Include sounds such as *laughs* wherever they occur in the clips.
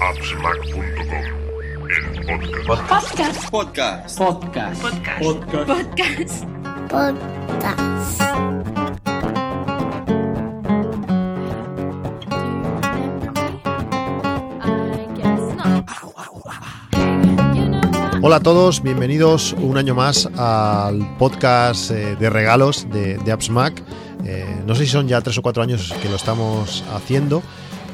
appsmac.com, el podcast. Podcast. Podcast. Podcast. Podcast. Hola a todos, bienvenidos un año más al podcast eh, de regalos de, de AppsMac. Eh, no sé si son ya tres o cuatro años que lo estamos haciendo.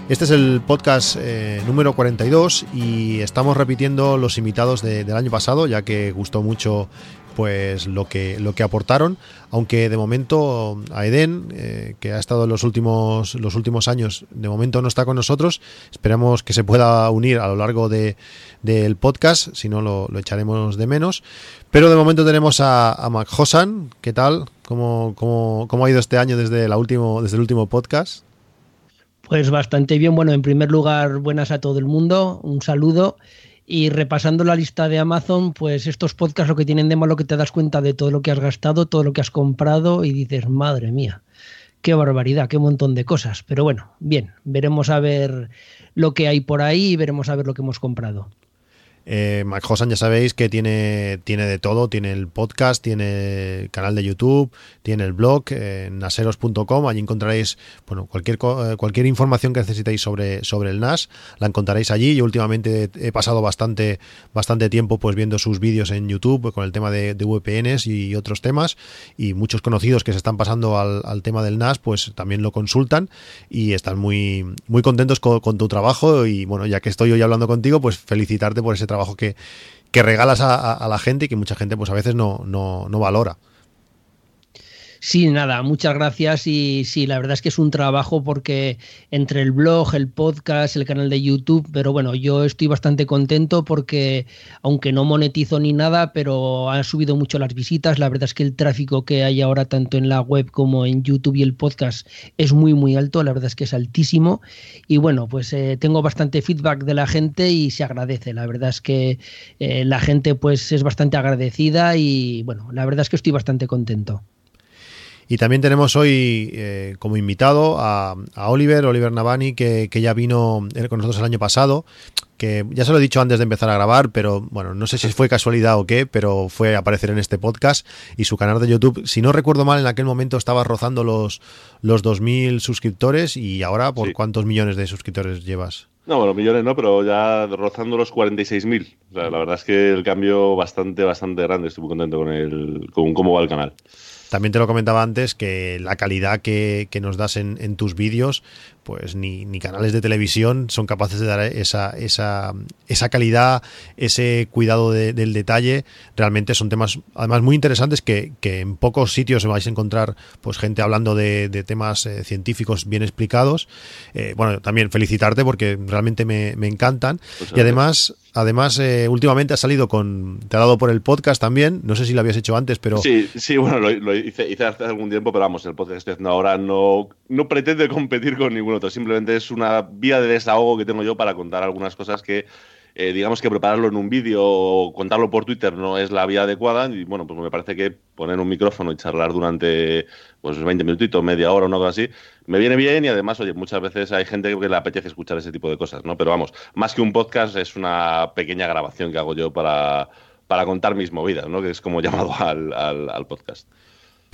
Este es el podcast eh, número 42 y estamos repitiendo los invitados de- del año pasado, ya que gustó mucho pues lo que lo que aportaron, aunque de momento a Eden, eh, que ha estado en los últimos los últimos años, de momento no está con nosotros. Esperamos que se pueda unir a lo largo de, del podcast, si no lo, lo echaremos de menos. Pero de momento tenemos a, a Mac Hosan, ¿qué tal? ¿Cómo, cómo, cómo ha ido este año desde, la último, desde el último podcast? Pues bastante bien. Bueno, en primer lugar, buenas a todo el mundo. Un saludo. Y repasando la lista de Amazon, pues estos podcasts lo que tienen de malo que te das cuenta de todo lo que has gastado, todo lo que has comprado y dices, madre mía, qué barbaridad, qué montón de cosas. Pero bueno, bien, veremos a ver lo que hay por ahí y veremos a ver lo que hemos comprado. Eh, Mac ya sabéis que tiene, tiene de todo, tiene el podcast, tiene el canal de YouTube, tiene el blog eh, naseros.com, allí encontraréis bueno, cualquier, eh, cualquier información que necesitéis sobre, sobre el NAS, la encontraréis allí. Yo últimamente he pasado bastante, bastante tiempo pues viendo sus vídeos en YouTube con el tema de, de VPNs y otros temas. Y muchos conocidos que se están pasando al, al tema del NAS pues también lo consultan y están muy, muy contentos con, con tu trabajo. Y bueno, ya que estoy hoy hablando contigo, pues felicitarte por ese trabajo que, que regalas a, a- a la gente y que mucha gente pues a veces no, no, no valora. Sí, nada, muchas gracias y sí, la verdad es que es un trabajo porque entre el blog, el podcast, el canal de YouTube, pero bueno, yo estoy bastante contento porque aunque no monetizo ni nada, pero han subido mucho las visitas, la verdad es que el tráfico que hay ahora tanto en la web como en YouTube y el podcast es muy muy alto, la verdad es que es altísimo. Y bueno, pues eh, tengo bastante feedback de la gente y se agradece, la verdad es que eh, la gente pues es bastante agradecida y bueno, la verdad es que estoy bastante contento. Y también tenemos hoy eh, como invitado a, a Oliver, Oliver Navani, que, que ya vino él con nosotros el año pasado, que ya se lo he dicho antes de empezar a grabar, pero bueno, no sé si fue casualidad o qué, pero fue a aparecer en este podcast y su canal de YouTube, si no recuerdo mal, en aquel momento estaba rozando los, los 2.000 suscriptores y ahora, ¿por Sí. cuántos millones de suscriptores llevas? No, bueno, millones no, pero ya rozando los 46.000. O sea, la verdad es que el cambio bastante, bastante grande. Estoy muy contento con, el, con cómo va el canal. También te lo comentaba antes que la calidad que, que nos das en, en tus vídeos, pues ni, ni canales de televisión son capaces de dar esa, esa, esa calidad, ese cuidado de- del detalle. Realmente son temas, además, muy interesantes que, que en pocos sitios vais a encontrar pues gente hablando de, de temas eh, científicos bien explicados. Eh, bueno, también felicitarte porque realmente me, me encantan. Pues y además, además eh, últimamente has salido con, te ha dado por el podcast también. No sé si lo habías hecho antes, pero Sí, sí, bueno, lo, hice, hice hace algún tiempo, pero vamos, el podcast que haciendo ahora no, no pretende *laughs* competir con ningún otro. Simplemente es una vía de desahogo que tengo yo para contar algunas cosas que, eh, digamos que prepararlo en un vídeo o contarlo por Twitter no es la vía adecuada. Y bueno, pues me parece que poner un micrófono y charlar durante pues 20 minutitos, media hora, una cosa así, me viene bien y además, oye, muchas veces hay gente que le apetece escuchar ese tipo de cosas, ¿no? Pero vamos, más que un podcast es una pequeña grabación que hago yo para, para contar mis movidas, ¿no? Que es como llamado al, al podcast.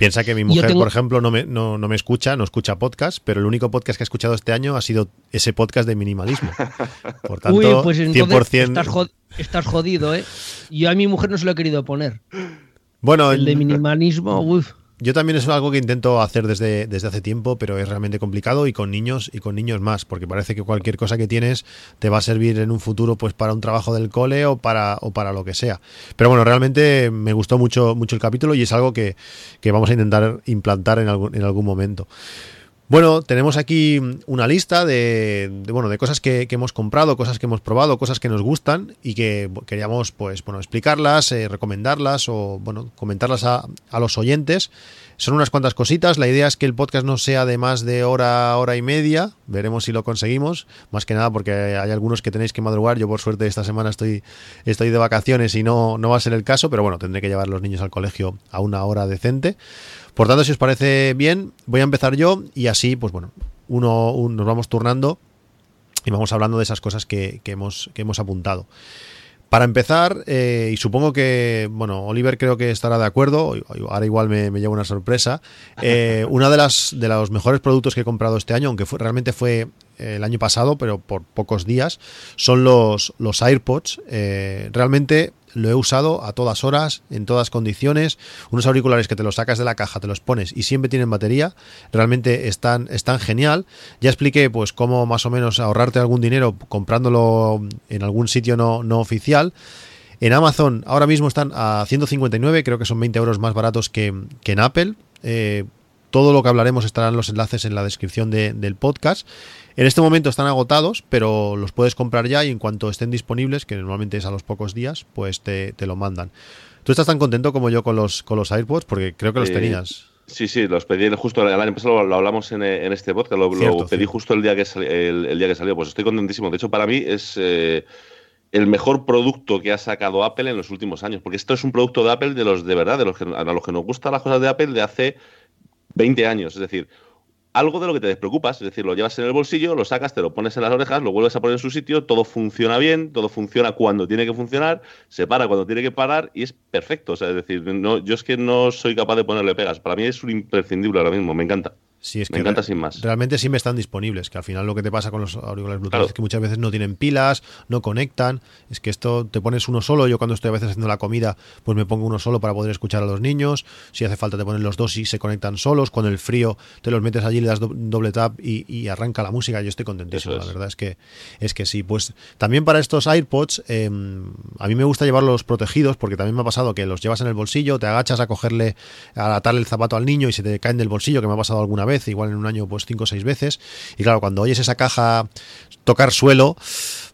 Piensa que mi mujer, tengo- por ejemplo, no me, no, no me escucha, no escucha podcast, pero el único podcast que ha escuchado este año ha sido ese podcast de minimalismo. *laughs* Por tanto, Uy, pues entonces 100%. estás, jod- estás jodido, ¿eh? Yo a mi mujer no se lo he querido poner. Bueno, El de minimalismo, *laughs* uy. Yo también es algo que intento hacer desde, desde hace tiempo, pero es realmente complicado y con niños y con niños más, porque parece que cualquier cosa que tienes te va a servir en un futuro pues para un trabajo del cole o para, o para lo que sea. Pero bueno, realmente me gustó mucho, mucho el capítulo y es algo que, que vamos a intentar implantar en algún, en algún momento. Bueno, tenemos aquí una lista de, bueno, de cosas que, que hemos comprado, cosas que hemos probado, cosas que nos gustan y que queríamos pues, bueno, explicarlas, eh, recomendarlas o bueno, comentarlas a, a los oyentes. Son unas cuantas cositas. La idea es que el podcast no sea de más de hora, hora y media. Veremos si lo conseguimos. Más que nada porque hay algunos que tenéis que madrugar. Yo por suerte esta semana estoy, estoy de vacaciones y no, no va a ser el caso. Pero bueno, tendré que llevar a los niños al colegio a una hora decente. Por tanto, si os parece bien, voy a empezar yo y así, pues bueno, uno, un- nos vamos turnando y vamos hablando de esas cosas que, que hemos, que hemos apuntado. Para empezar, eh, y supongo que, bueno, Oliver creo que estará de acuerdo, ahora igual me, me lleva una sorpresa, eh, *laughs* una de las de los mejores productos que he comprado este año, aunque fue, realmente fue el año pasado, pero por pocos días, son los, los AirPods. Eh, realmente lo he usado a todas horas, en todas condiciones. Unos auriculares que te los sacas de la caja, te los pones y siempre tienen batería. Realmente están, están genial. Ya expliqué pues cómo más o menos ahorrarte algún dinero comprándolo en algún sitio no, no oficial. En Amazon ahora mismo están a 159, creo que son 20 euros más baratos que, que en Apple. Eh, todo lo que hablaremos estarán los enlaces en la descripción de, del podcast. En este momento están agotados, pero los puedes comprar ya y en cuanto estén disponibles, que normalmente es a los pocos días, pues te, te lo mandan. ¿Tú estás tan contento como yo con los, con los AirPods? Porque creo que los Eh, tenías. Sí, sí, los pedí justo el año pasado, lo, lo hablamos en, en este podcast, lo, pedí justo el día, que el día que salió. Pues estoy contentísimo. De hecho, para mí es eh, el mejor producto que ha sacado Apple en los últimos años. Porque esto es un producto de Apple de los de verdad, de los que, a los que nos gustan las cosas de Apple de hace 20 años. Es decir, algo de lo que te despreocupas. Es decir, lo llevas en el bolsillo, lo sacas, te lo pones en las orejas, lo vuelves a poner en su sitio, todo funciona bien, todo funciona cuando tiene que funcionar, se para cuando tiene que parar y es perfecto. O sea, es decir, no, yo es que no soy capaz de ponerle pegas. Para mí es un imprescindible ahora mismo, me encanta. Sí, es Me que encanta sin más. Realmente siempre están disponibles, que al final lo que te pasa con los auriculares Bluetooth Claro. es que muchas veces no tienen pilas, no conectan, es que esto te pones uno solo, yo cuando estoy a veces haciendo la comida, pues me pongo uno solo para poder escuchar a los niños, si hace falta te ponen los dos y se conectan solos, con el frío te los metes allí, le das do- doble tap y, y arranca la música, yo estoy contentísimo, es. la verdad es que es que sí, pues también para estos AirPods eh, a mí me gusta llevarlos protegidos porque también me ha pasado que los llevas en el bolsillo, te agachas a cogerle, a atarle el zapato al niño y se te caen del bolsillo, que me ha pasado alguna vez, igual en un año pues cinco o seis veces. Y claro, cuando oyes esa caja tocar suelo,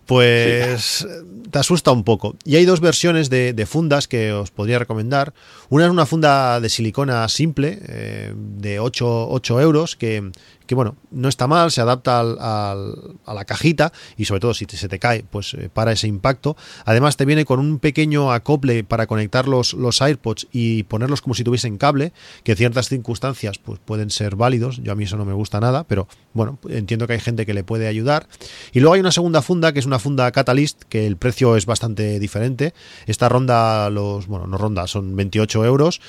pues te asusta un poco. Y hay dos versiones de, de fundas que os podría recomendar. Una es una funda de silicona simple, eh, de 8, 8 euros, que, que, bueno, no está mal, se adapta al- al- a la cajita y sobre todo si se te cae, pues eh, para ese impacto. Además te viene con un pequeño acople para conectar los, los AirPods y ponerlos como si tuviesen cable, que en ciertas circunstancias pues pueden ser válidos. Yo a mí eso no me gusta nada, pero bueno, entiendo que hay gente que le puede ayudar. Y luego hay una segunda funda, que es una funda Catalyst, que el precio es bastante diferente. Esta ronda los, bueno, no ronda, son 28 euros,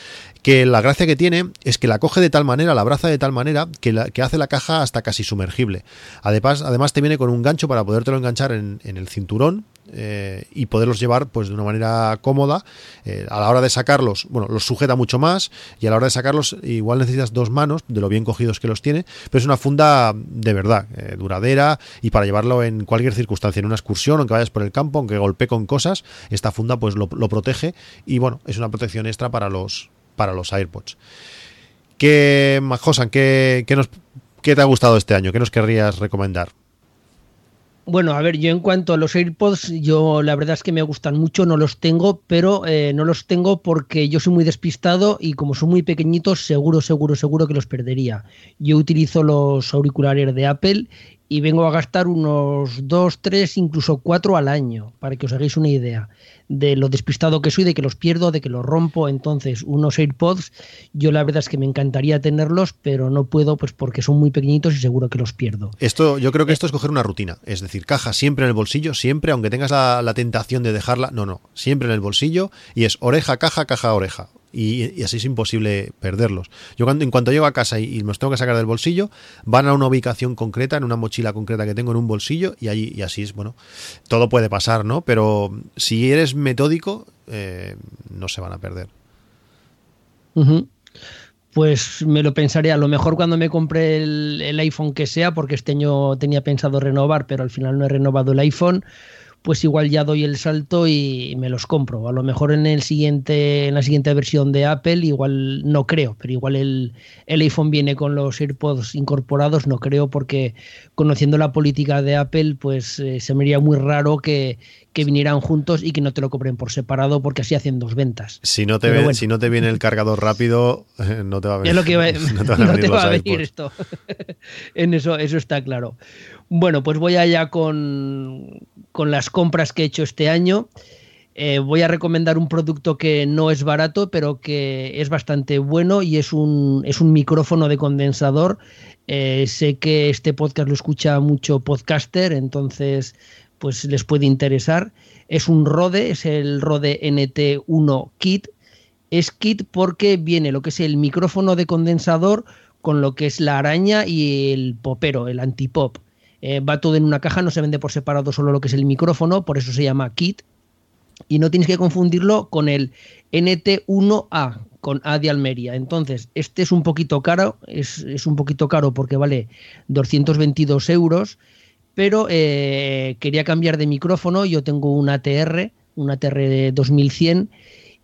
que la gracia que tiene es que la coge de tal manera, la abraza de tal manera, que, la, que hace la caja hasta casi sumergible. Además, además te viene con un gancho para podértelo enganchar en, el cinturón eh, y poderlos llevar pues de una manera cómoda. Eh, a la hora de sacarlos, bueno, los sujeta mucho más y a la hora de sacarlos igual necesitas dos manos, de lo bien cogidos que los tiene, pero es una funda de verdad, eh, duradera y para llevarlo en cualquier circunstancia, en una excursión, aunque vayas por el campo, aunque golpee con cosas, esta funda pues lo, lo protege y bueno, es una protección extra para los, para los AirPods. ¿Qué, Josan, qué, qué nos, qué te ha gustado este año? ¿Qué nos querrías recomendar? Bueno, a ver, yo en cuanto a los AirPods, yo la verdad es que me gustan mucho, no los tengo, pero eh, no los tengo porque yo soy muy despistado y como son muy pequeñitos, seguro, seguro, seguro que los perdería. Yo utilizo los auriculares de Apple y vengo a gastar unos 2, 3, incluso 4 al año, para que os hagáis una idea de lo despistado que soy, de que los pierdo, de que los rompo. Entonces, unos AirPods, yo la verdad es que me encantaría tenerlos, pero no puedo pues porque son muy pequeñitos y seguro que los pierdo. Esto, yo creo que esto es coger una rutina, es decir, caja siempre en el bolsillo, siempre, aunque tengas la, la tentación de dejarla, no, no, siempre en el bolsillo y es oreja, caja, caja, oreja. Y, así es imposible perderlos. Yo cuando, en cuanto llego a casa y, los tengo que sacar del bolsillo, van a una ubicación concreta, en una mochila concreta que tengo en un bolsillo y allí y así es, bueno, todo puede pasar, ¿no? Pero si eres metódico, eh, no se van a perder. Pues me lo pensaré. A lo mejor cuando me compre el, el iPhone que sea, porque este año tenía pensado renovar, pero al final no he renovado el iPhone, pues igual ya doy el salto y me los compro. A lo mejor en el siguiente, en la siguiente versión de Apple, igual no creo, pero igual el, el iPhone viene con los AirPods incorporados, no creo, porque conociendo la política de Apple, pues eh, se me haría muy raro que, que vinieran juntos y que no te lo compren por separado, porque así hacen dos ventas. Si no te, bueno. si no te viene el cargador rápido, eh, no te va a venir. Es lo que va, *laughs* no te *laughs* va a venir esto. *laughs* en eso, eso está claro. Bueno, pues voy allá con, con las compras que he hecho este año. eh, voy a recomendar un producto que no es barato, pero que es bastante bueno y es un, es un micrófono de condensador. Eh, sé que este podcast lo escucha mucho podcaster, entonces pues les puede interesar. Es un Rode, es el Rode NT1 Kit. Es kit porque viene lo que es el micrófono de condensador con lo que es la araña y el popero, el antipop. Eh, va todo en una caja, no se vende por separado solo lo que es el micrófono, por eso se llama kit y no tienes que confundirlo con el NT1A, con A de Almería. Entonces, este es un poquito caro, es, un poquito caro porque vale 222 euros, pero eh, quería cambiar de micrófono, yo tengo un ATR, un ATR de 2100,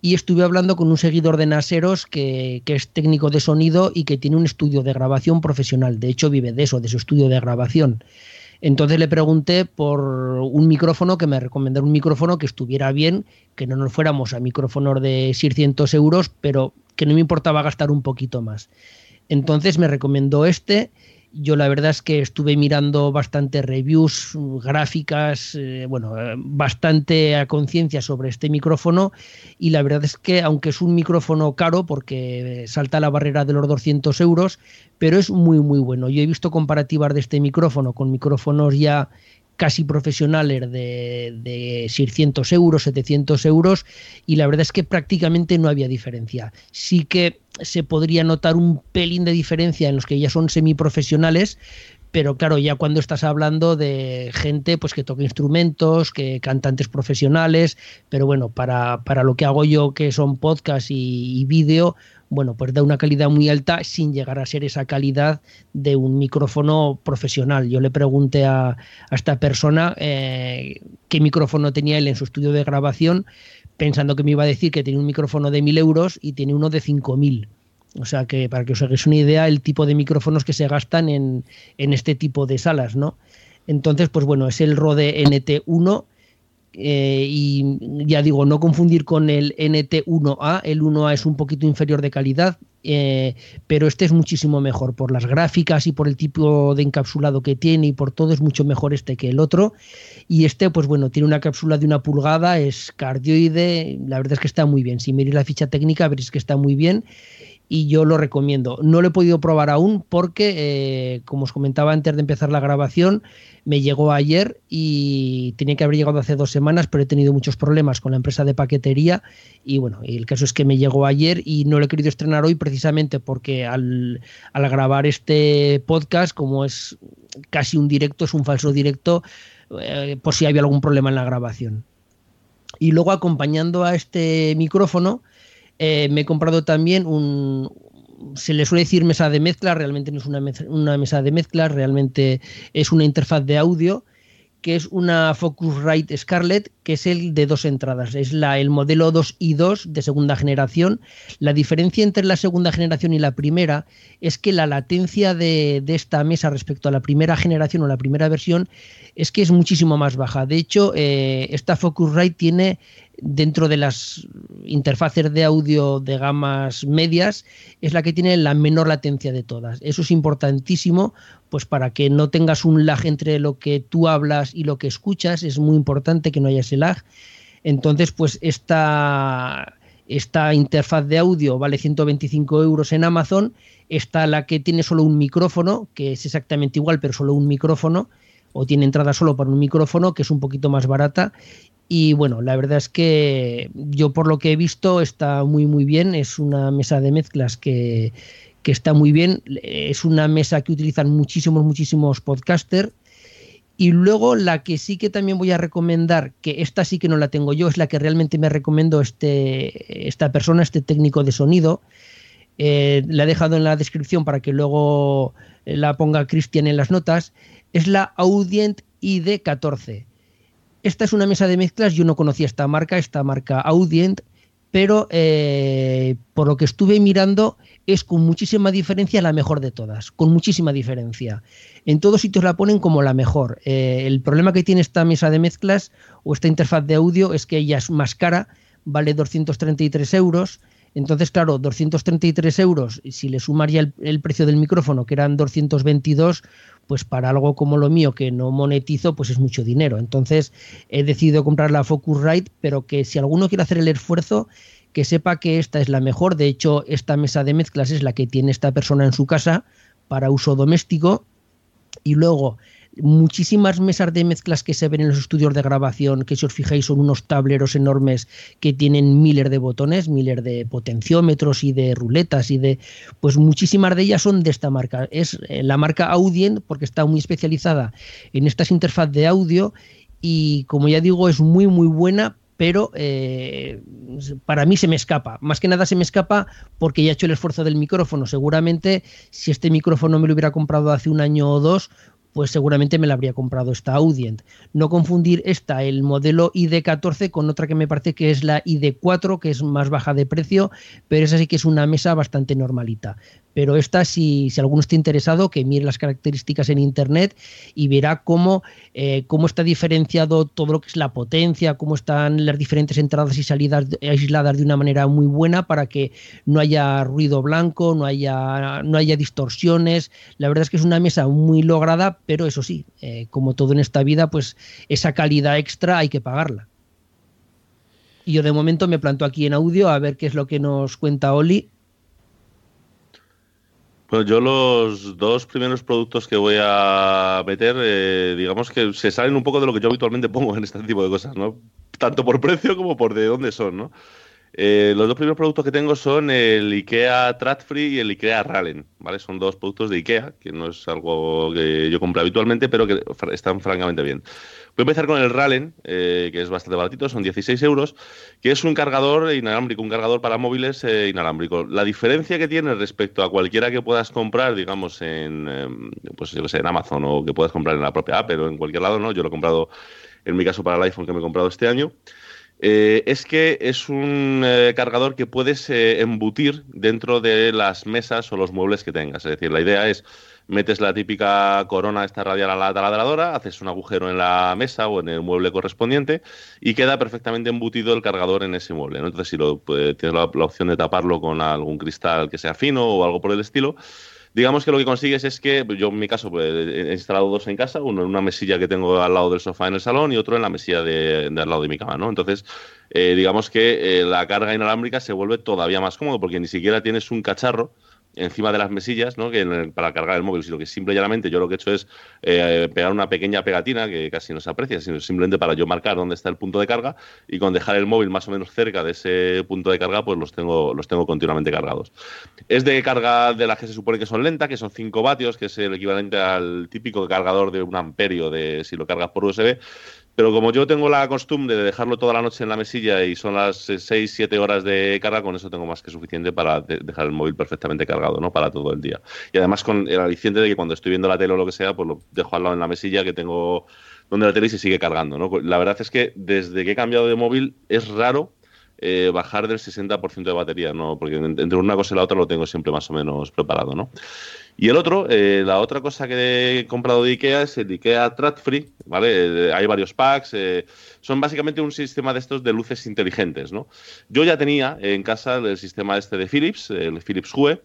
y estuve hablando con un seguidor de Naseros que, que, es técnico de sonido y que tiene un estudio de grabación profesional. De hecho, vive de eso, de su estudio de grabación. Entonces le pregunté por un micrófono que me recomendara un micrófono que estuviera bien, que no nos fuéramos a micrófonos de 600 euros, pero que no me importaba gastar un poquito más. Entonces me recomendó este yo la verdad es que estuve mirando bastante reviews, gráficas, eh, bueno, eh, bastante a conciencia sobre este micrófono y la verdad es que aunque es un micrófono caro porque salta la barrera de los 200 euros, pero es muy muy bueno. Yo he visto comparativas de este micrófono con micrófonos ya casi profesionales de, de 600 euros, 700 euros, y la verdad es que prácticamente no había diferencia. Sí que se podría notar un pelín de diferencia en los que ya son semiprofesionales, pero claro, ya cuando estás hablando de gente pues que toca instrumentos, que cantantes profesionales, pero bueno, para, para lo que hago yo, que son podcast y, vídeo, bueno, pues da una calidad muy alta sin llegar a ser esa calidad de un micrófono profesional. Yo le pregunté a, esta persona eh, qué micrófono tenía él en su estudio de grabación, pensando que me iba a decir que tenía un micrófono de 1000 euros y tiene uno de 5000. O sea que para que os hagáis una idea, el tipo de micrófonos que se gastan en, este tipo de salas, ¿no? Entonces, pues bueno, es el Rode NT1 eh, y ya digo, no confundir con el NT1A, el 1A es un poquito inferior de calidad, eh, pero este es muchísimo mejor por las gráficas y por el tipo de encapsulado que tiene y por todo es mucho mejor este que el otro. Y este, pues bueno, tiene una cápsula de una pulgada, es cardioide, la verdad es que está muy bien. Si miréis la ficha técnica veréis que está muy bien y yo lo recomiendo. No lo he podido probar aún porque, eh, como os comentaba antes de empezar la grabación, me llegó ayer y tenía que haber llegado hace dos semanas, pero he tenido muchos problemas con la empresa de paquetería y bueno, el caso es que me llegó ayer y no lo he querido estrenar hoy precisamente porque al, grabar este podcast, como es casi un directo, es un falso directo, eh, por si había algún problema en la grabación. Y luego acompañando a este micrófono, eh, me he comprado también un, se le suele decir mesa de mezcla, realmente no es una, mesa de mezcla, realmente es una interfaz de audio que es una Focusrite Scarlett, que es el de dos entradas. Es el modelo 2 y 2 de segunda generación. La diferencia entre la segunda generación y la primera es que la latencia de esta mesa respecto a la primera generación o la primera versión es que es muchísimo más baja. De hecho, eh, esta Focusrite tiene dentro de las interfaces de audio de gamas medias es la que tiene la menor latencia de todas. Eso es importantísimo, pues para que no tengas un lag entre lo que tú hablas y lo que escuchas, es muy importante que no haya ese lag. Entonces, pues esta, esta interfaz de audio vale 125 euros en Amazon. Está la que tiene solo un micrófono, que es exactamente igual, pero solo un micrófono o tiene entrada solo para un micrófono, que es un poquito más barata. Y bueno, la verdad es que yo por lo que he visto está muy muy bien. Es una mesa de mezclas que, que está muy bien. Es una mesa que utilizan muchísimos, muchísimos podcasters. Y luego la que sí que también voy a recomendar, que esta sí que no la tengo yo, es la que realmente me recomendó este, esta persona, este técnico de sonido. Eh, la he dejado en la descripción para que luego la ponga Cristian en las notas es la Audient ID14. Esta es una mesa de mezclas, yo no conocía esta marca, esta marca Audient, pero eh, por lo que estuve mirando es con muchísima diferencia la mejor de todas, con muchísima diferencia. En todos sitios la ponen como la mejor. Eh, el problema que tiene esta mesa de mezclas o esta interfaz de audio es que ella es más cara, vale 233 euros, Entonces, claro, 233 euros, si le sumaría el, el precio del micrófono, que eran 222, pues para algo como lo mío que no monetizo, pues es mucho dinero. Entonces he decidido comprar la Focusrite, pero que si alguno quiere hacer el esfuerzo, que sepa que esta es la mejor. De hecho, esta mesa de mezclas es la que tiene esta persona en su casa para uso doméstico. Y luego muchísimas mesas de mezclas que se ven en los estudios de grabación, que si os fijáis son unos tableros enormes que tienen miles de botones, miles de potenciómetros y de ruletas y de, pues muchísimas de ellas son de esta marca. Es eh, la marca Audient porque está muy especializada en estas interfaz de audio y como ya digo es muy muy buena pero eh, para mí se me escapa. Más que nada se me escapa porque ya he hecho el esfuerzo del micrófono. Seguramente si este micrófono me lo hubiera comprado hace un año o dos, pues seguramente me la habría comprado esta Audient. No confundir esta, el modelo ID14, con otra que me parece que es la ID4, que es más baja de precio, pero esa sí que es una mesa bastante normalita. Pero esta, si, si alguno está interesado, que mire las características en internet y verá cómo, eh, cómo está diferenciado todo lo que es la potencia, cómo están las diferentes entradas y salidas aisladas de una manera muy buena para que no haya ruido blanco, no haya, no haya distorsiones. La verdad es que es una mesa muy lograda, pero eso sí, eh, como todo en esta vida, pues esa calidad extra hay que pagarla. Y yo de momento me planto aquí en audio a ver qué es lo que nos cuenta Oli pues yo los dos primeros productos que voy a meter, eh, digamos que se salen un poco de lo que yo habitualmente pongo en este tipo de cosas, ¿no? Tanto por precio como por de dónde son, ¿no? Eh, los dos primeros productos que tengo son el IKEA Free y el IKEA Rallen, ¿vale? Son dos productos de IKEA, que no es algo que yo compro habitualmente, pero que están francamente bien. Voy a empezar con el Rallen, eh, que es bastante baratito, son 16 euros, que es un cargador inalámbrico, un cargador para móviles eh, inalámbrico. La diferencia que tiene respecto a cualquiera que puedas comprar, digamos, en, em, pues yo sé, en Amazon o que puedas comprar en la propia app, pero en cualquier lado, ¿no? Yo lo he comprado, en mi caso, para el iPhone que me he comprado este año. Eh, es que es un cargador que puedes embutir dentro de las mesas o los muebles que tengas. Es decir, la idea es metes la típica corona esta radial a la taladradora, haces un agujero en la mesa o en el mueble correspondiente y queda perfectamente embutido el cargador en ese mueble. Entonces, si lo, pues, tienes la, opción de taparlo con algún cristal que sea fino o algo por el estilo, digamos que lo que consigues es que, yo en mi caso pues, he instalado dos en casa, uno en una mesilla que tengo al lado del sofá en el salón y otro en la mesilla de, al lado de mi cama, ¿no? Entonces, eh, digamos que eh, la carga inalámbrica se vuelve todavía más cómodo porque ni siquiera tienes un cacharro encima de las mesillas, ¿no? Que para cargar el móvil, sino que simple y llanamente yo lo que he hecho es eh, pegar una pequeña pegatina que casi no se aprecia, sino simplemente para yo marcar dónde está el punto de carga y con dejar el móvil más o menos cerca de ese punto de carga, pues los tengo, los tengo continuamente cargados. Es de carga de las que se supone que son lenta, que son 5 vatios, que es el equivalente al típico cargador de un amperio de si lo cargas por USB. Pero como yo tengo la costumbre de dejarlo toda la noche en la mesilla y son las 6, 7 horas de carga, con eso tengo más que suficiente para dejar el móvil perfectamente cargado, ¿no? Para todo el día. Y además con el aliciente de que cuando estoy viendo la tele o lo que sea, pues lo dejo al lado en la mesilla que tengo donde la tele y se sigue cargando, ¿no? La verdad es que desde que he cambiado de móvil es raro eh, bajar del 60% de batería, ¿no? Porque entre una cosa y la otra lo tengo siempre más o menos preparado, ¿no? Y el otro, eh, la otra cosa que he comprado de IKEA es el IKEA Track Free, ¿vale? Eh, hay varios packs, eh, son básicamente un sistema de estos de luces inteligentes, ¿no? Yo ya tenía en casa el sistema este de Philips, el Philips Hue,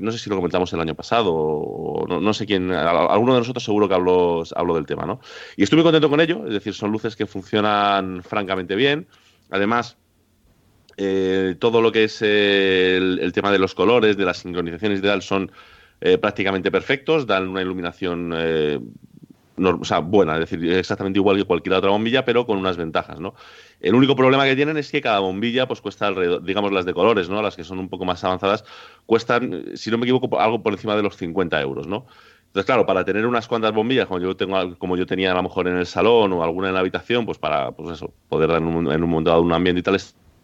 no sé si lo comentamos el año pasado o no, sé quién, alguno de nosotros seguro que habló, habló del tema, ¿no? Y estoy muy contento con ello, es decir, son luces que funcionan francamente bien, además... todo lo que es el, el, tema de los colores, de las sincronizaciones y tal, son eh, prácticamente perfectos, dan una iluminación eh, buena, es decir, exactamente igual que cualquier otra bombilla, pero con unas ventajas, ¿no? El único problema que tienen es que cada bombilla pues cuesta alrededor, digamos las de colores, ¿no? Las que son un poco más avanzadas, cuestan, si no me equivoco, algo por encima de los 50 euros, ¿no? Entonces, claro, para tener unas cuantas bombillas, como yo tengo, como yo tenía a lo mejor en el salón o alguna en la habitación, pues para, pues eso, poder dar en un, en un un ambiente y tal,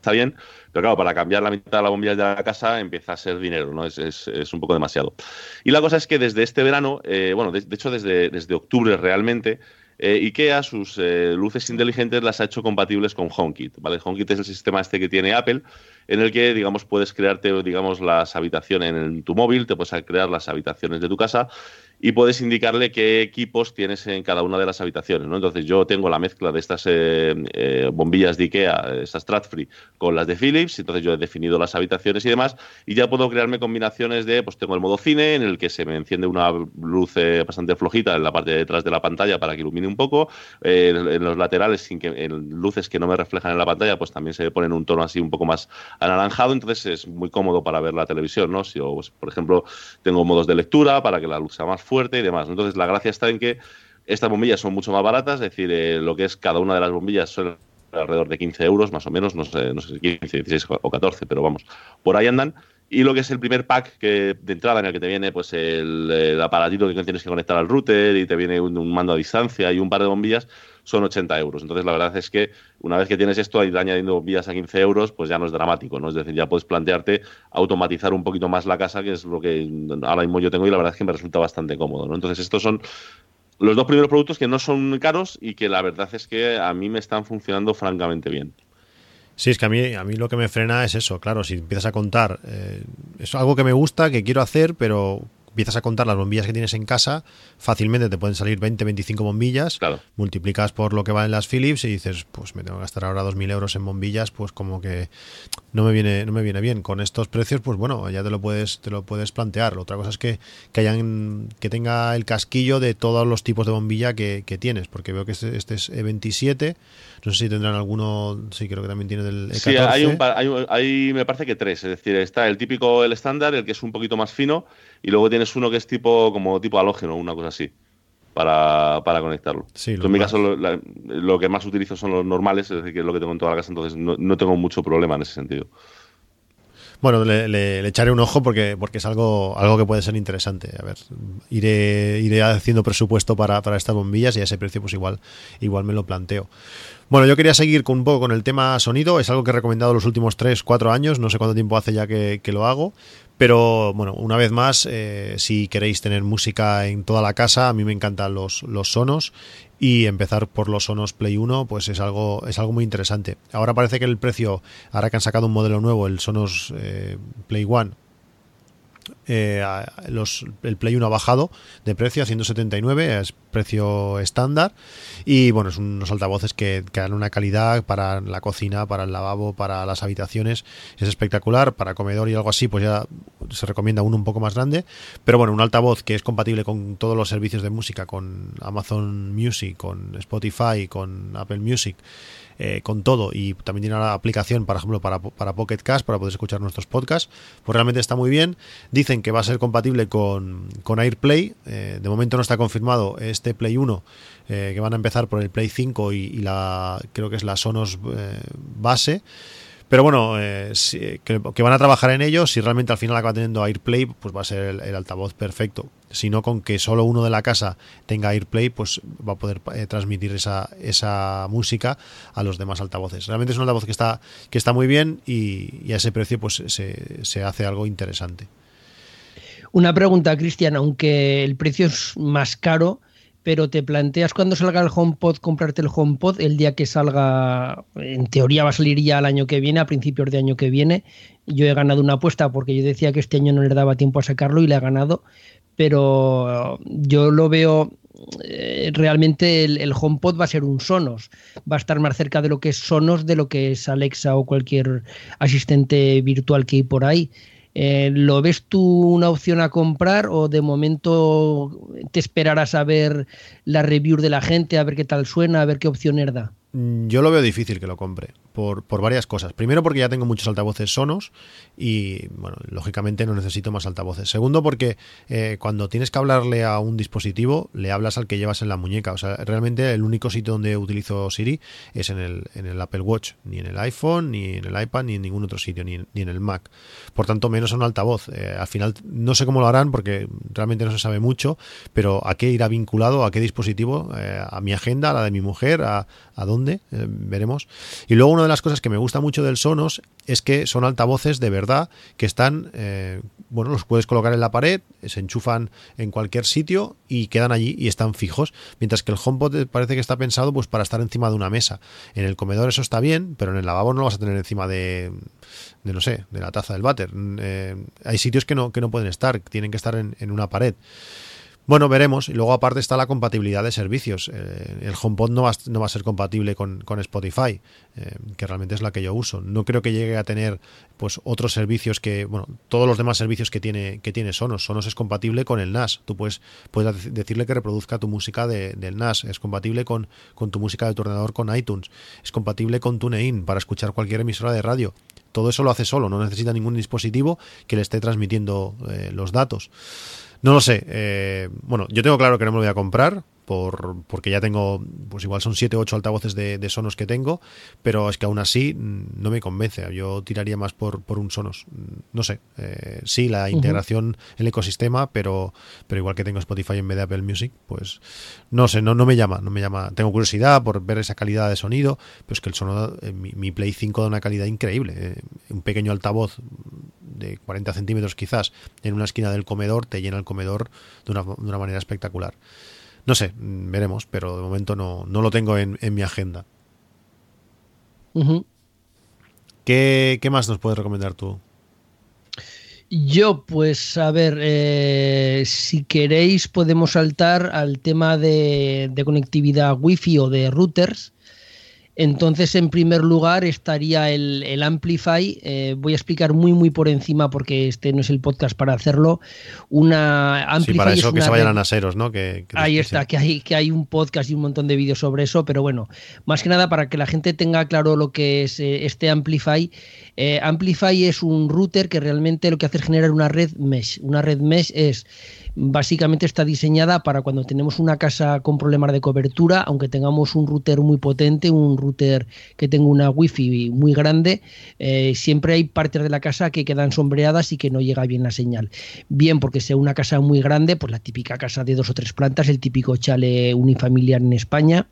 está bien, pero claro, para cambiar la mitad de la bombilla de la casa empieza a ser dinero, ¿no? Es, es, un poco demasiado. Y la cosa es que desde este verano, eh, bueno, de, hecho desde, desde octubre realmente, eh, IKEA sus eh, luces inteligentes las ha hecho compatibles con HomeKit, ¿vale? HomeKit es el sistema este que tiene Apple, en el que, digamos, puedes crearte, digamos, las habitaciones en tu móvil, te puedes crear las habitaciones de tu casa y puedes indicarle qué equipos tienes en cada una de las habitaciones. ¿no? Entonces yo tengo la mezcla de estas eh, eh, bombillas de IKEA, estas Stratfree, con las de Philips, entonces yo he definido las habitaciones y demás, y ya puedo crearme combinaciones de, pues tengo el modo cine, en el que se me enciende una luz eh, bastante flojita en la parte de detrás de la pantalla para que ilumine un poco, en los laterales, sin que, en luces que no me reflejan en la pantalla, pues también se ponen un tono así un poco más anaranjado, entonces es muy cómodo para ver la televisión, ¿no? Si yo, pues, por ejemplo, tengo modos de lectura para que la luz sea más fuerte, y demás. Entonces, la gracia está en que estas bombillas son mucho más baratas, es decir, eh, lo que es cada una de las bombillas son alrededor de 15 euros, más o menos, no sé, no sé 15, 16 o 14, pero vamos, por ahí andan. Y lo que es el primer pack que, de entrada en el que te viene pues el, aparatito que tienes que conectar al router y te viene un, mando a distancia y un par de bombillas, son 80 euros. Entonces la verdad es que una vez que tienes esto, ir añadiendo bombillas a 15 euros, pues ya no es dramático, ¿no? Es decir, ya puedes plantearte automatizar un poquito más la casa, que es lo que ahora mismo yo tengo y la verdad es que me resulta bastante cómodo, ¿no? Entonces estos son los dos primeros productos que no son caros y que la verdad es que a mí me están funcionando francamente bien. Sí, es que a mí, a mí lo que me frena es eso, claro, si empiezas a contar, eh, es algo que me gusta, que quiero hacer, pero empiezas a contar las bombillas que tienes en casa, fácilmente te pueden salir 20, 25 bombillas, multiplicas por lo que valen las Philips y dices, pues me tengo que gastar ahora 2.000 euros en bombillas, pues como que no me viene no me viene bien. Con estos precios, pues bueno, ya te lo puedes te lo puedes plantear. Otra cosa es que, que hayan que tenga el casquillo de todos los tipos de bombilla que, tienes, porque veo que este, este es E27, no sé si tendrán alguno, sí creo que también tiene del E14. Sí, hay, un, hay, hay, me parece que tres, es decir, está el típico, el estándar, el que es un poquito más fino, y luego tienes uno que es tipo como tipo halógeno, una cosa así, para, conectarlo. en mi caso lo, que más utilizo son los normales, es decir, que es lo que tengo en toda la casa, entonces no, tengo mucho problema en ese sentido. Bueno, le, echaré un ojo porque, porque es algo, algo que puede ser interesante. A ver, iré, iré haciendo presupuesto para, para estas bombillas y a ese precio pues igual, igual me lo planteo. Bueno, yo quería seguir con un poco con el tema sonido. Es algo que he recomendado los últimos 3, 4 años. No sé cuánto tiempo hace ya que, que lo hago. Pero bueno, una vez más, eh, si queréis tener música en toda la casa, a mí me encantan los, los sonos y empezar por los sonos Play 1 pues es algo es algo muy interesante. Ahora parece que el precio, ahora que han sacado un modelo nuevo, el Sonos eh, Play 1 eh, los, el Play 1 ha bajado de precio a 179, es precio estándar. Y bueno, es unos altavoces que, que, dan una calidad para la cocina, para el lavabo, para las habitaciones. Es espectacular. Para comedor y algo así, pues ya se recomienda uno un poco más grande. Pero bueno, un altavoz que es compatible con todos los servicios de música, con Amazon Music, con Spotify, con Apple Music eh, con todo y también tiene una aplicación, por ejemplo, para, para Pocket Cast, para poder escuchar nuestros podcasts, pues realmente está muy bien. Dicen que va a ser compatible con, con AirPlay, eh, de momento no está confirmado este Play 1, eh, que van a empezar por el Play 5 y, la creo que es la Sonos base. Pero bueno, eh, que, van a trabajar en ello. Si realmente al final acaba teniendo AirPlay, pues va a ser el, altavoz perfecto. Si no, con que solo uno de la casa tenga AirPlay, pues va a poder eh, transmitir esa, esa música a los demás altavoces. Realmente es un altavoz que está, que está muy bien y, a ese precio pues se, se hace algo interesante. Una pregunta, Cristian, aunque el precio es más caro, pero te planteas cuando salga el HomePod comprarte el HomePod el día que salga, en teoría va a salir ya el año que viene, a principios de año que viene. Yo he ganado una apuesta porque yo decía que este año no le daba tiempo a sacarlo y le ha ganado, pero yo lo veo eh, realmente el, el, HomePod va a ser un Sonos, va a estar más cerca de lo que es Sonos de lo que es Alexa o cualquier asistente virtual que hay por ahí. Eh, ¿Lo ves tú una opción a comprar o de momento te esperarás a ver la review de la gente, a ver qué tal suena, a ver qué opciones da? Mm, yo lo veo difícil que lo compre por, por, varias cosas. Primero porque ya tengo muchos altavoces sonos y, bueno, lógicamente no necesito más altavoces. Segundo porque eh, cuando tienes que hablarle a un dispositivo, le hablas al que llevas en la muñeca. O sea, realmente el único sitio donde utilizo Siri es en el, en el Apple Watch, ni en el iPhone, ni en el iPad, ni en ningún otro sitio, ni, ni en el Mac. Por tanto, menos un altavoz. Eh, al final, no sé cómo lo harán porque realmente no se sabe mucho, pero a qué irá vinculado, a qué dispositivo, eh, a mi agenda, a la de mi mujer, a, a dónde, veremos. Y luego uno de las cosas que me gusta mucho del Sonos es que son altavoces de verdad que están, eh, bueno, los puedes colocar en la pared, se enchufan en cualquier sitio y quedan allí y están fijos. Mientras que el HomePod parece que está pensado pues para estar encima de una mesa. En el comedor eso está bien, pero en el lavabo no vas a tener encima de, no sé, de la taza del váter. Eh, hay sitios que no, que no pueden estar, tienen que estar en una pared. Bueno, veremos. Y luego aparte está la compatibilidad de servicios. Eh, el HomePod no va, a ser compatible con, Spotify, eh, que realmente es la que yo uso. No creo que llegue a tener pues otros servicios que, bueno, todos los demás servicios que tiene, que tiene Sonos. Sonos es compatible con el NAS. Tú puedes, puedes decirle que reproduzca tu música de, del NAS. Es compatible con, con tu música de tu ordenador con iTunes. Es compatible con TuneIn para escuchar cualquier emisora de radio. Todo eso lo hace solo, no necesita ningún dispositivo que le esté transmitiendo eh, los datos. No lo sé. Eh, bueno, yo tengo claro que no me lo voy a comprar por, porque ya tengo, pues igual son 7 o 8 altavoces de, de, Sonos que tengo, pero es que aún así mm, no me convence. Yo tiraría más por, por un Sonos. No sé, eh, sí, la integración en el ecosistema, pero, pero igual que tengo Spotify en vez de Apple Music, pues no sé, no, no me llama, no me llama. Tengo curiosidad por ver esa calidad de sonido, pero es que el sonido, eh, mi, mi, Play 5 da una calidad increíble. Eh, un pequeño altavoz de 40 centímetros quizás en una esquina del comedor te llena el comedor de una, de una manera espectacular. No sé, veremos, pero de momento no, no lo tengo en, en mi agenda. Uh -huh. ¿Qué, ¿Qué, más nos puedes recomendar tú? Yo, pues, a ver, eh, si queréis podemos saltar al tema de, de conectividad wifi o de routers. Entonces, en primer lugar, estaría el, el Amplify. Eh, voy a explicar muy, muy por encima, porque este no es el podcast para hacerlo. Una Amplify. Sí, para eso que se vayan a naseros, ¿no? Que, que ahí está, que hay, que hay un podcast y un montón de vídeos sobre eso, pero bueno, más que nada para que la gente tenga claro lo que es eh, este Amplify. Eh, Amplify es un router que realmente lo que hace es generar una red mesh. Una red mesh es básicamente está diseñada para cuando tenemos una casa con problemas de cobertura, aunque tengamos un router muy potente, un router que tenga una wifi muy grande, eh, siempre hay partes de la casa que quedan sombreadas y que no llega bien la señal. Bien porque sea una casa muy grande, pues la típica casa de dos o tres plantas, el típico chale unifamiliar en España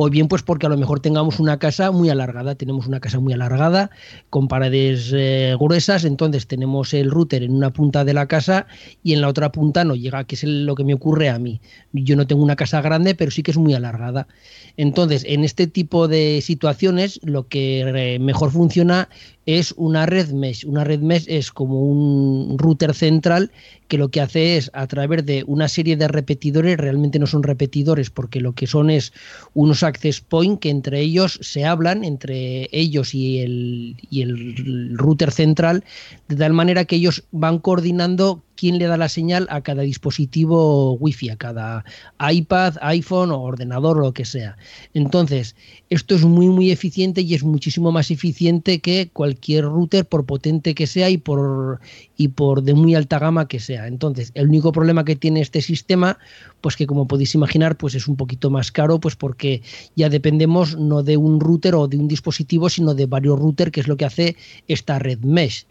o bien pues porque a lo mejor tengamos una casa muy alargada, tenemos una casa muy alargada con paredes eh, gruesas, entonces tenemos el router en una punta de la casa y en la otra punta no llega, que es lo que me ocurre a mí. Yo no tengo una casa grande, pero sí que es muy alargada. Entonces, en este tipo de situaciones, lo que eh, mejor funciona es una red mesh. Una red mesh es como un router central que lo que hace es a través de una serie de repetidores, realmente no son repetidores porque lo que son es unos access point que entre ellos se hablan, entre ellos y el, y el router central, de tal manera que ellos van coordinando quién le da la señal a cada dispositivo wifi, a cada iPad, iPhone o ordenador o lo que sea. Entonces, esto es muy muy eficiente y es muchísimo más eficiente que cualquier router por potente que sea y por y por de muy alta gama que sea. Entonces, el único problema que tiene este sistema, pues que como podéis imaginar, pues es un poquito más caro, pues porque ya dependemos no de un router o de un dispositivo, sino de varios routers, que es lo que hace esta red mesh.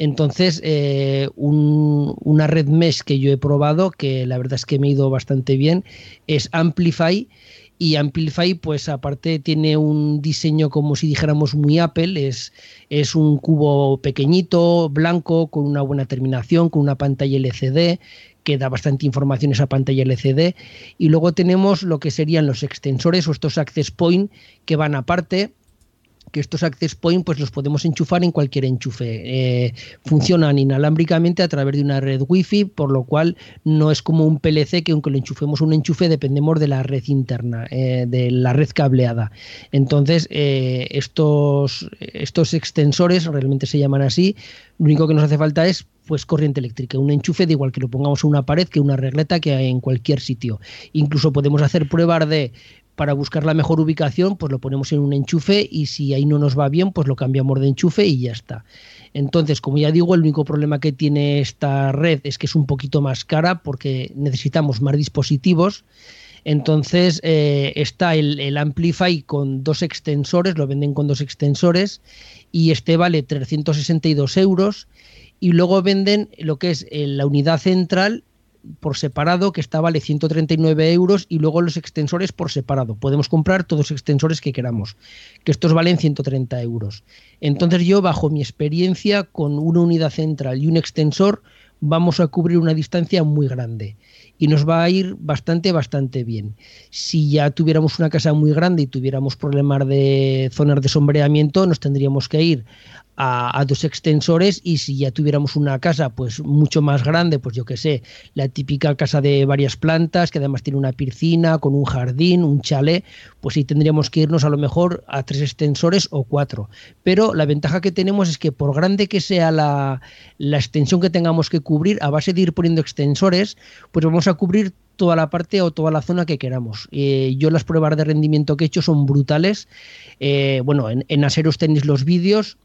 Entonces, eh, un, una red mesh que yo he probado, que la verdad es que me ha ido bastante bien, es Amplify. Y Amplify, pues aparte tiene un diseño como si dijéramos muy Apple, es, es un cubo pequeñito, blanco, con una buena terminación, con una pantalla LCD, que da bastante información esa pantalla LCD. Y luego tenemos lo que serían los extensores o estos access point que van aparte que estos access point pues los podemos enchufar en cualquier enchufe. Eh, funcionan inalámbricamente a través de una red wifi, por lo cual no es como un PLC que aunque lo enchufemos un enchufe dependemos de la red interna, eh, de la red cableada. Entonces, eh, estos, estos extensores realmente se llaman así, lo único que nos hace falta es pues corriente eléctrica, un enchufe de igual que lo pongamos en una pared que una regleta que hay en cualquier sitio. Incluso podemos hacer pruebas de para buscar la mejor ubicación, pues lo ponemos en un enchufe y si ahí no nos va bien, pues lo cambiamos de enchufe y ya está. Entonces, como ya digo, el único problema que tiene esta red es que es un poquito más cara porque necesitamos más dispositivos. Entonces eh, está el, el, Amplify con dos extensores, lo venden con dos extensores y este vale 362 euros. Y luego venden lo que es eh, la unidad central por separado que está vale 139 euros y luego los extensores por separado. Podemos comprar todos los extensores que queramos, que estos valen 130 euros. Entonces yo, bajo mi experiencia, con una unidad central y un extensor, vamos a cubrir una distancia muy grande y nos va a ir bastante, bastante bien. Si ya tuviéramos una casa muy grande y tuviéramos problemas de zonas de sombreamiento, nos tendríamos que ir a, dos extensores y si ya tuviéramos una casa pues mucho más grande, pues yo que sé, la típica casa de varias plantas que además tiene una piscina con un jardín, un chalet, pues sí tendríamos que irnos a lo mejor a tres extensores o cuatro. Pero la ventaja que tenemos es que por grande que sea la, la extensión que tengamos que cubrir, a base de ir poniendo extensores, pues vamos a cubrir toda la parte o toda la zona que queramos. Eh, yo las pruebas de rendimiento que he hecho son brutales. Eh, bueno, en, en Aseros tenéis los vídeos,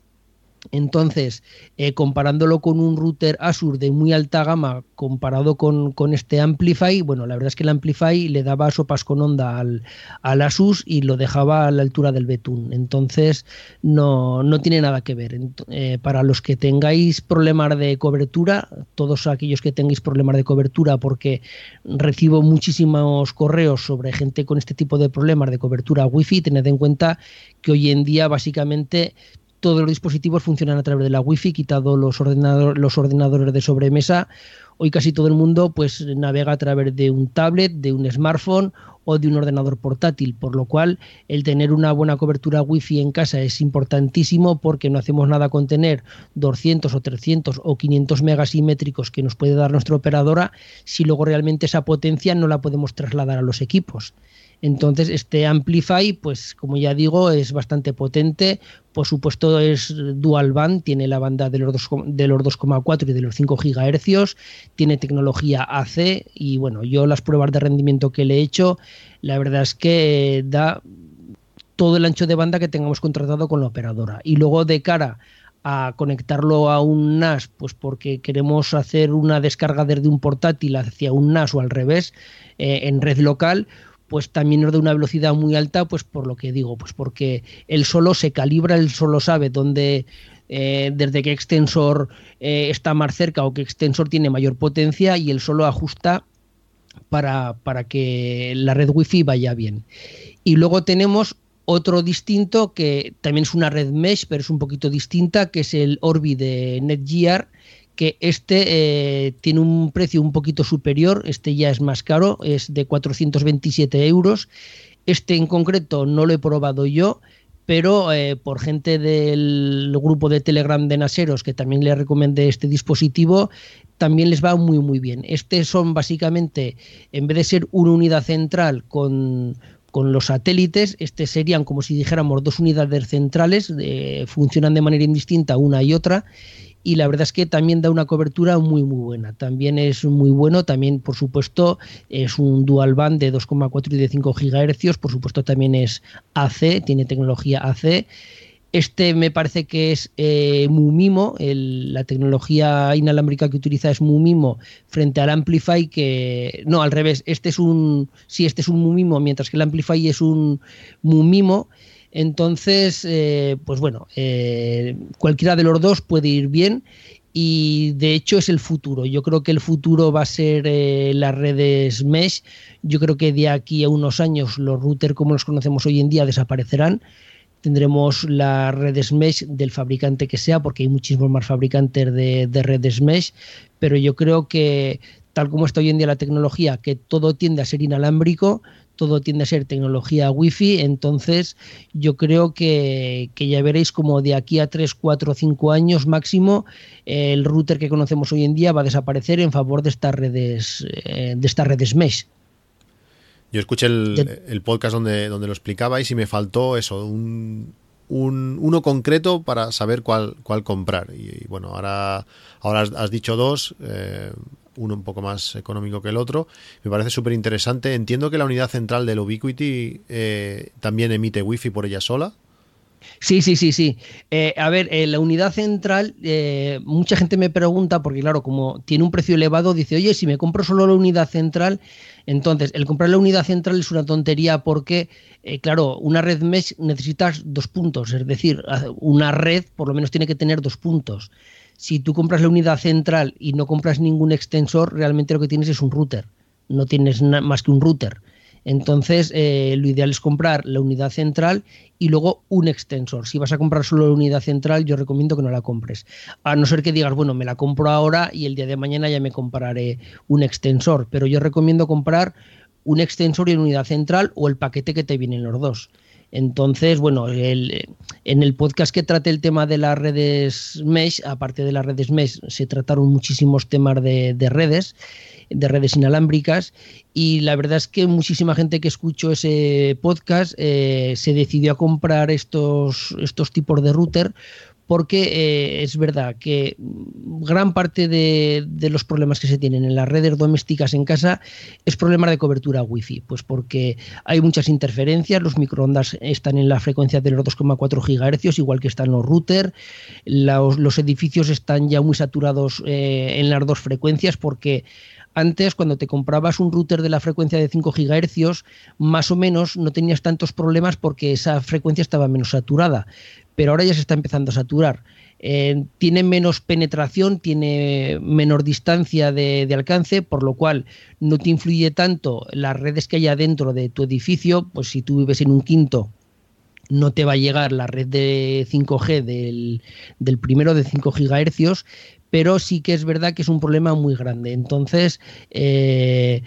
entonces, eh, comparándolo con un router Asur de muy alta gama, comparado con, este Amplify, bueno, la verdad es que el Amplify le daba sopas con onda al, al Asus y lo dejaba a la altura del Betún. Entonces, no, no tiene nada que ver. Eh, para los que tengáis problemas de cobertura, todos aquellos que tengáis problemas de cobertura, porque recibo muchísimos correos sobre gente con este tipo de problemas de cobertura Wi-Fi, tened en cuenta que hoy en día básicamente todos los dispositivos funcionan a través de la Wi-Fi, quitado los, ordenadores de sobremesa. Hoy casi todo el mundo pues navega a través de un tablet, de un smartphone o de un ordenador portátil, por lo cual el tener una buena cobertura Wi-Fi en casa es importantísimo porque no hacemos nada con tener 200 o 300 o 500 megasimétricos que nos puede dar nuestra operadora si luego realmente esa potencia no la podemos trasladar a los equipos. Entonces, este Amplify, pues como ya digo, es bastante potente. Por supuesto, es dual band, tiene la banda de los 2,4 y de los 5 GHz, tiene tecnología AC y bueno, yo las pruebas de rendimiento que le he hecho, la verdad es que da todo el ancho de banda que tengamos contratado con la operadora. Y luego de cara a conectarlo a un NAS, pues porque queremos hacer una descarga desde un portátil hacia un NAS o al revés, eh, en red local, pues también nos da una velocidad muy alta, pues por lo que digo, pues porque él solo se calibra, él solo sabe dónde, eh, desde qué extensor eh, está más cerca o qué extensor tiene mayor potencia y él solo ajusta para, para que la red wifi vaya bien. Y luego tenemos otro distinto que también es una red mesh, pero es un poquito distinta, que es el Orbi de Netgear, que este eh, tiene un precio un poquito superior, este ya es más caro, es de 427 euros. Este en concreto no lo he probado yo, pero eh, por gente del grupo de Telegram de Naseros, que también le recomendé este dispositivo, también les va muy muy bien. Este son básicamente, en vez de ser una unidad central con, con los satélites, este serían como si dijéramos dos unidades centrales, eh, funcionan de manera indistinta una y otra, y la verdad es que también da una cobertura muy muy buena. También es muy bueno, también por supuesto es un dual band de 2,4 y de 5 GHz, por supuesto también es AC, tiene tecnología AC. Este me parece que es eh, Mumimo, la tecnología inalámbrica que utiliza es Mumimo frente al Amplify que no, al revés, este es un sí, este es un Mumimo mientras que el Amplify es un Mumimo entonces, eh, pues bueno, eh, cualquiera de los dos puede ir bien y de hecho es el futuro. Yo creo que el futuro va a ser eh, las redes mesh. Yo creo que de aquí a unos años los routers como los conocemos hoy en día desaparecerán. Tendremos las redes mesh del fabricante que sea, porque hay muchísimos más fabricantes de, de redes mesh, pero yo creo que tal como está hoy en día la tecnología, que todo tiende a ser inalámbrico, todo tiende a ser tecnología wifi, entonces yo creo que, ya veréis como de aquí a 3, 4, 5 años máximo el router que conocemos hoy en día va a desaparecer en favor de estas redes, eh, de estas redes mesh. Yo escuché el, podcast donde, donde lo explicabais y me faltó eso, un, uno concreto para saber cuál, cuál comprar. Y, bueno, ahora, ahora has, dicho dos. Eh, uno un poco más económico que el otro. Me parece súper interesante. Entiendo que la unidad central del Ubiquiti eh, también emite Wi-Fi por ella sola. Sí, sí, sí, sí. Eh, a ver, eh, la unidad central, mucha gente me pregunta, porque claro, como tiene un precio elevado, dice, oye, si me compro solo la unidad central, entonces el comprar la unidad central es una tontería porque, claro, una red mesh necesitas dos puntos, es decir, una red por lo menos tiene que tener dos puntos si tú compras la unidad central y no compras ningún extensor, realmente lo que tienes es un router, no tienes más que un router. Entonces, eh, lo ideal es comprar la unidad central y luego un extensor. Si vas a comprar solo la unidad central, yo recomiendo que no la compres. A no ser que digas, bueno, me la compro ahora y el día de mañana ya me compraré un extensor. Pero yo recomiendo comprar un extensor y una unidad central o el paquete que te vienen los dos. Entonces, bueno, en el podcast que trate el tema de las redes mesh, aparte de las redes mesh, se trataron muchísimos temas de, redes, de redes inalámbricas, y la verdad es que muchísima gente que escuchó ese podcast eh, se decidió a comprar estos, estos tipos de router porque eh, es verdad que gran parte de, los problemas que se tienen en las redes domésticas en casa es problema de cobertura wifi, pues porque hay muchas interferencias, los microondas están en la frecuencia de los 2,4 GHz, igual que están los routers, los, edificios están ya muy saturados eh, en las dos frecuencias porque antes, cuando te comprabas un router de la frecuencia de 5 GHz, más o menos no tenías tantos problemas porque esa frecuencia estaba menos saturada pero ahora ya se está empezando a saturar. Eh, tiene menos penetración, tiene menor distancia de, alcance, por lo cual no te influye tanto las redes que haya dentro de tu edificio, pues si tú vives en un quinto no te va a llegar la red de 5G del, del primero de 5 GHz, pero sí que es verdad que es un problema muy grande. Entonces, eh,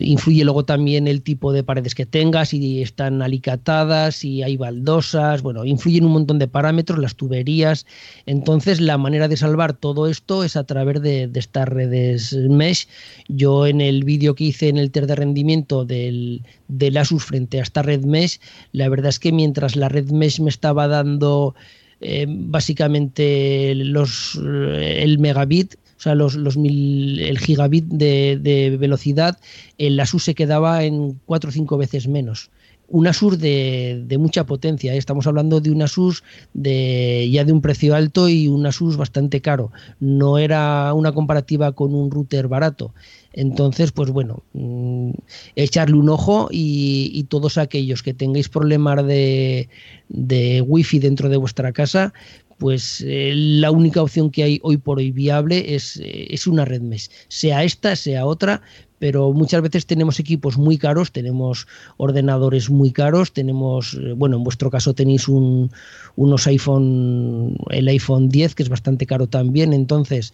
influye luego también el tipo de paredes que tengas, si están alicatadas, si hay baldosas, bueno, influyen un montón de parámetros, las tuberías. Entonces, la manera de salvar todo esto es a través de, estas redes mesh. Yo en el vídeo que hice en el test de rendimiento del, del Asus frente a esta red mesh, la verdad es que mientras la red mesh me estaba dando eh, básicamente los, eh, el megabit, o sea, los, los mil, el gigabit de, velocidad, el Asus se quedaba en cuatro o cinco veces menos un Asus de, de, mucha potencia. ¿eh? Estamos hablando de un Asus de, ya de un precio alto y un Asus bastante caro. No era una comparativa con un router barato. Entonces, pues bueno, mm, echarle un ojo y, todos aquellos que tengáis problemas de, de wifi dentro de vuestra casa, pues eh, la única opción que hay hoy por hoy viable es, eh, es una red mesh, sea esta, sea otra, pero muchas veces tenemos equipos muy caros, tenemos ordenadores muy caros, tenemos, eh, bueno, en vuestro caso tenéis un, unos iPhone, el iPhone 10, que es bastante caro también, entonces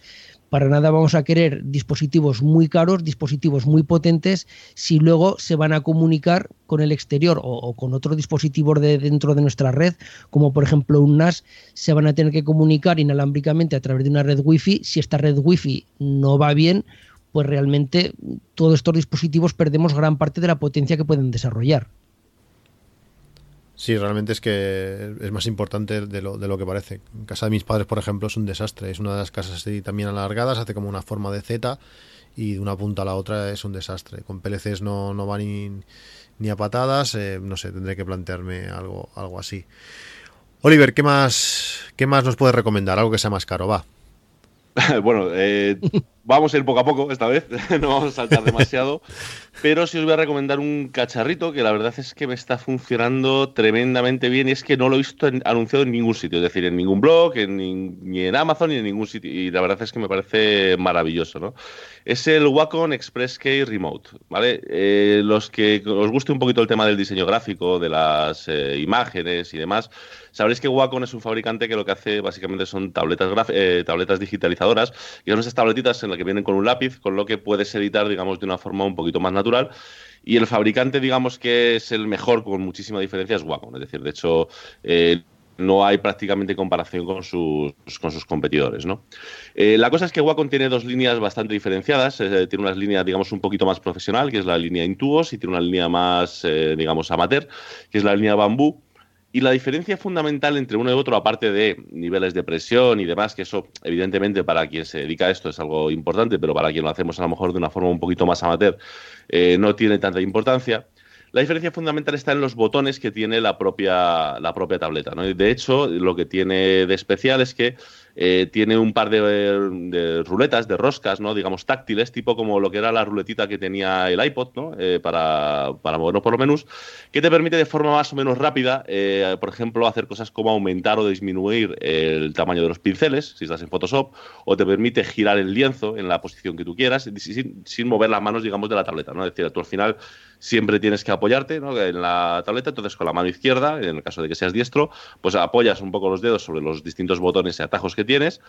para nada vamos a querer dispositivos muy caros, dispositivos muy potentes, si luego se van a comunicar con el exterior o, con otro dispositivo de dentro de nuestra red, como por ejemplo un NAS, se van a tener que comunicar inalámbricamente a través de una red Wi-Fi. Si esta red Wi-Fi no va bien, pues realmente todos estos dispositivos perdemos gran parte de la potencia que pueden desarrollar. Sí, realmente es que es más importante de lo, de lo que parece. En casa de mis padres, por ejemplo, es un desastre. Es una de las casas así también alargadas, hace como una forma de Z y de una punta a la otra es un desastre. Con PLCs no, no va ni, ni a patadas. Eh, no sé, tendré que plantearme algo, algo así. Oliver, ¿qué más, ¿qué más nos puedes recomendar? Algo que sea más caro, va. *laughs* bueno, eh, *laughs* vamos a ir poco a poco esta vez, *laughs* no vamos a saltar demasiado, pero sí os voy a recomendar un cacharrito que la verdad es que me está funcionando tremendamente bien y es que no lo he visto anunciado en ningún sitio, es decir, en ningún blog, ni en Amazon, ni en ningún sitio, y la verdad es que me parece maravilloso, ¿no? Es el Wacom Express Key Remote, ¿vale? Eh, los que os guste un poquito el tema del diseño gráfico, de las eh, imágenes y demás, Sabréis que Wacom es un fabricante que lo que hace básicamente son tabletas, eh, digitalizadoras, y son esas tabletitas en las que vienen con un lápiz, con lo que puedes editar, digamos, de una forma un poquito más natural. Y el fabricante, digamos, que es el mejor con muchísima diferencia es Wacom. Es decir, de hecho, eh, no hay prácticamente comparación con sus, con sus competidores. ¿no? Eh, la cosa es que Wacom tiene dos líneas bastante diferenciadas. tiene una línea, digamos, un poquito más profesional, que es la línea Intuos, y tiene una línea más, digamos, amateur, que es la línea Bambú. Y la diferencia fundamental entre uno y otro, aparte de niveles de presión y demás, que eso evidentemente para quien se dedica a esto es algo importante, pero para quien lo hacemos a lo mejor de una forma un poquito más amateur, eh, no tiene tanta importancia. La diferencia fundamental está en los botones que tiene la propia, la propia tableta. ¿no? De hecho, lo que tiene de especial es que eh, tiene un par de, ruletas, de roscas, ¿no? digamos táctiles, tipo como lo que era la ruletita que tenía el iPod ¿no? Eh, para, para, movernos por los menús, que te permite de forma más o menos rápida, eh, por ejemplo, hacer cosas como aumentar o disminuir el tamaño de los pinceles, si estás en Photoshop, o te permite girar el lienzo en la posición que tú quieras, sin, mover las manos, digamos, de la tableta. Es decir, tú al final siempre tienes que apoyarte en la tableta, entonces con la mano izquierda, en el caso de que seas diestro, pues apoyas un poco los dedos sobre los distintos botones y atajos que tienes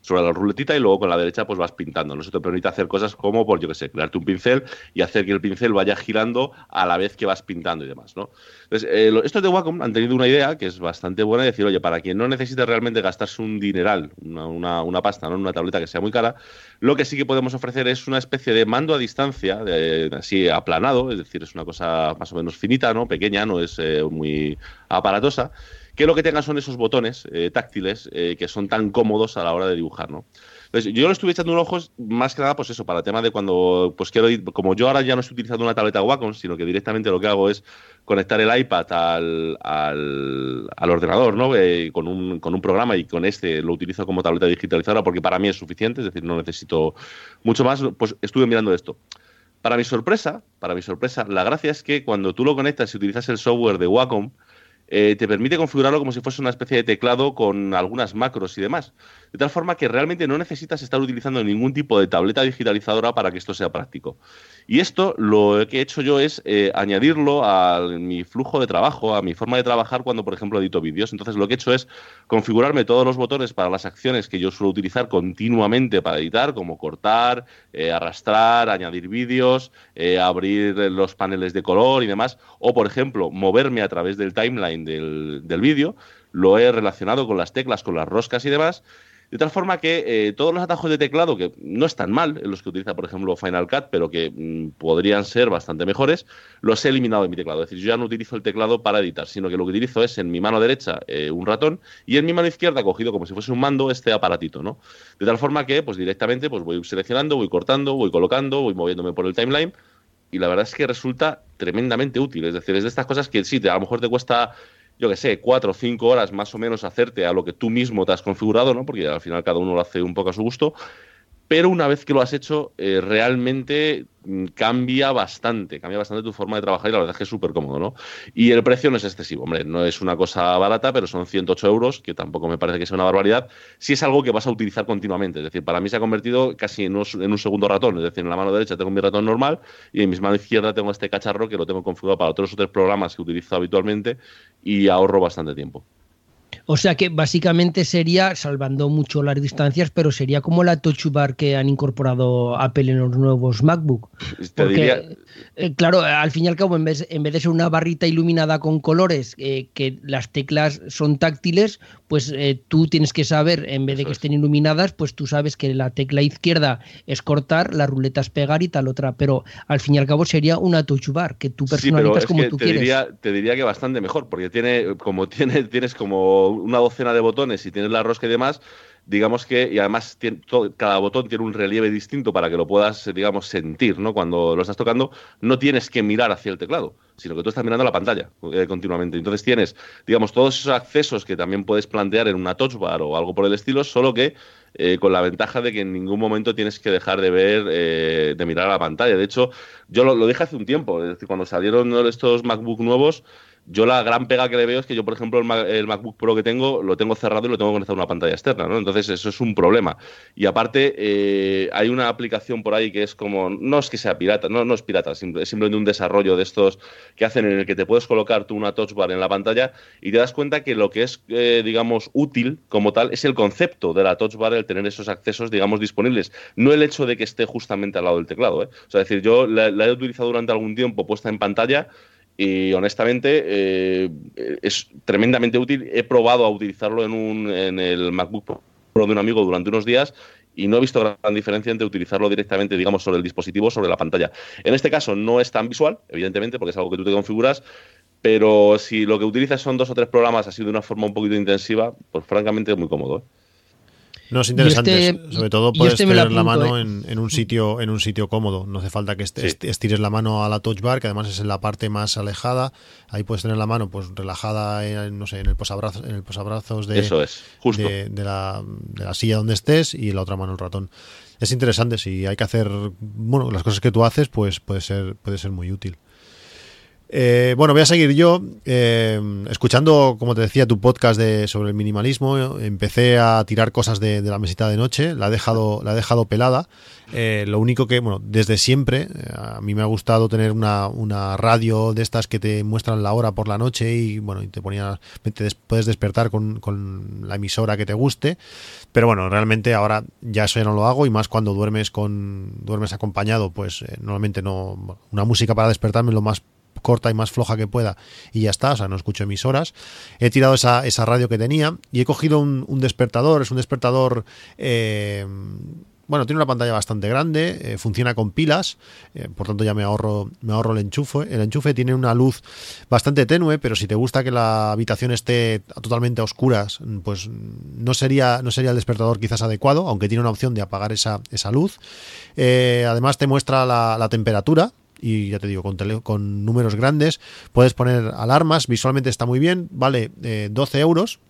sobre la ruletita y luego con la derecha pues vas pintando. ¿no? Te permite hacer cosas como, por yo que sé, crearte un pincel y hacer que el pincel vaya girando a la vez que vas pintando y demás. ¿no? Entonces, eh, estos de Wacom han tenido una idea que es bastante buena, de decir, oye, para quien no necesite realmente gastarse un dineral, una, una, pasta, ¿no? una tableta que sea muy cara, lo que sí que podemos ofrecer es una especie de mando a distancia, así aplanado, es decir, es una cosa más o menos finita, ¿no? pequeña, no es eh, muy aparatosa, que lo que tenga son esos botones eh, táctiles eh, que son tan cómodos a la hora de dibujar, ¿no? Entonces, yo lo estuve echando un ojo más que nada, pues eso, para el tema de cuando, pues quiero, como yo ahora ya no estoy utilizando una tableta Wacom, sino que directamente lo que hago es conectar el iPad al, al, ordenador, ¿no? Eh, con, un, con un programa y con este lo utilizo como tableta digitalizadora porque para mí es suficiente, es decir, no necesito mucho más, pues estuve mirando esto. Para mi sorpresa, para mi sorpresa, la gracia es que cuando tú lo conectas y utilizas el software de Wacom, eh, te permite configurarlo como si fuese una especie de teclado con algunas macros y demás. De tal forma que realmente no necesitas estar utilizando ningún tipo de tableta digitalizadora para que esto sea práctico. Y esto lo que he hecho yo es eh, añadirlo a mi flujo de trabajo, a mi forma de trabajar cuando, por ejemplo, edito vídeos. Entonces lo que he hecho es configurarme todos los botones para las acciones que yo suelo utilizar continuamente para editar, como cortar, eh, arrastrar, añadir vídeos, abrir los paneles de color y demás. O, por ejemplo, moverme a través del timeline del, del vídeo. Lo he relacionado con las teclas, con las roscas y demás de tal forma que eh, todos los atajos de teclado, que no están mal, los que utiliza, por ejemplo, Final Cut, pero que mm, podrían ser bastante mejores, los he eliminado de mi teclado. Es decir, yo ya no utilizo el teclado para editar, sino que lo que utilizo es en mi mano derecha eh, un ratón y en mi mano izquierda, cogido como si fuese un mando, este aparatito, ¿no? De tal forma que, pues directamente, pues voy seleccionando, voy cortando, voy colocando, voy moviéndome por el timeline y la verdad es que resulta tremendamente útil. Es decir, es de estas cosas que sí, a lo mejor te cuesta yo que sé, cuatro o cinco horas más o menos hacerte a lo que tú mismo te has configurado, ¿no? Porque al final cada uno lo hace un poco a su gusto. Pero una vez que lo has hecho, eh, realmente Mm, cambia bastante, cambia bastante tu forma de trabajar y la verdad es que es súper cómodo, ¿no? Y el precio no es excesivo, hombre, no es una cosa barata, pero son 108 euros, que tampoco me parece que sea una barbaridad, si es algo que vas a utilizar continuamente, es decir, para mí se ha convertido casi en un, segundo ratón, es decir, en la mano derecha tengo mi ratón normal y en mi mano izquierda tengo este cacharro que lo tengo configurado para otros o tres programas que utilizo habitualmente y ahorro bastante tiempo. O sea que básicamente sería, salvando mucho las distancias, pero sería como la Touch Bar que han incorporado Apple en los nuevos MacBook. Porque, eh, claro, al fin y al cabo, en vez, en vez de ser una barrita iluminada con colores, eh, que las teclas son táctiles, pues eh, tú tienes que saber, en vez de que estén iluminadas, pues tú sabes que la tecla izquierda es cortar, la ruleta es pegar y tal otra. Pero al fin y al cabo sería una Touch Bar que tú personalizas como tú te quieres. Diría, te diría que bastante mejor, porque tiene, como *laughs* tiene, tienes como una docena de botones y tienes la rosca y demás, digamos que, y además cada botón tiene un relieve distinto para que lo puedas, digamos, sentir, ¿no? Cuando lo estás tocando, no tienes que mirar hacia el teclado, sino que tú estás mirando la pantalla eh, continuamente. Entonces tienes, digamos, todos esos accesos que también puedes plantear en una touch bar o algo por el estilo, solo que eh, con la ventaja de que en ningún momento tienes que dejar de ver, eh, de mirar a la pantalla. De hecho, yo lo, lo dije hace un tiempo, es decir, cuando salieron estos MacBook nuevos, yo la gran pega que le veo es que yo, por ejemplo, el, MacBook Pro que tengo, lo tengo cerrado y lo tengo conectado a una pantalla externa, ¿no? Entonces eso es un problema. Y aparte, eh, hay una aplicación por ahí que es como, no es que sea pirata, no, no es pirata, es simplemente un desarrollo de estos que hacen en el que te puedes colocar tú una touch bar en la pantalla y te das cuenta que lo que es, eh, digamos, útil como tal es el concepto de la touch bar, el tener esos accesos, digamos, disponibles, no el hecho de que esté justamente al lado del teclado, ¿eh? O sea, es decir, yo la he utilizado durante algún tiempo puesta en pantalla y honestamente eh, es tremendamente útil. He probado a utilizarlo en, un, en el MacBook Pro de un amigo durante unos días y no he visto gran diferencia entre utilizarlo directamente, digamos, sobre el dispositivo, sobre la pantalla. En este caso no es tan visual, evidentemente, porque es algo que tú te configuras, pero si lo que utilizas son dos o tres programas así de una forma un poquito intensiva, pues francamente es muy cómodo. ¿eh? No, es interesante. Este- Sobre todo puedes este tener la, mano ¿eh? en, un sitio, en un sitio cómodo. No hace falta que estires la mano a la touch bar, que además es en la parte más alejada. Ahí puedes tener la mano pues relajada en, no sé, en el posabrazos, en el posabrazos de, Eso es, justo. De, la, de la silla donde estés y la otra mano el ratón. Es interesante, si hay que hacer bueno, las cosas que tú haces, pues puede ser, puede ser muy útil. Eh, bueno, voy a seguir yo eh, escuchando, como te decía, tu podcast de, sobre el minimalismo. Empecé a tirar cosas de, la mesita de noche, la he dejado, la he dejado pelada. Eh, lo único que, bueno, desde siempre, a mí me ha gustado tener una, una, radio de estas que te muestran la hora por la noche y, bueno, y te ponía, puedes despertar con, con la emisora que te guste. Pero bueno, realmente ahora ya eso ya no lo hago y más cuando duermes con duermes acompañado, pues normalmente no una música para despertarme lo más corta y más floja que pueda y ya está, o sea, no escucho emisoras. He tirado esa, esa radio que tenía y he cogido un, despertador, es un despertador... Eh, bueno, tiene una pantalla bastante grande, eh, funciona con pilas, eh, por tanto ya me ahorro, me ahorro el enchufe. El enchufe tiene una luz bastante tenue, pero si te gusta que la habitación esté totalmente a oscuras, pues no sería, no sería el despertador quizás adecuado, aunque tiene una opción de apagar esa, esa luz. además te muestra la temperatura, y ya te digo, con, con números grandes. Puedes poner alarmas, visualmente está muy bien, vale 12 eh, euros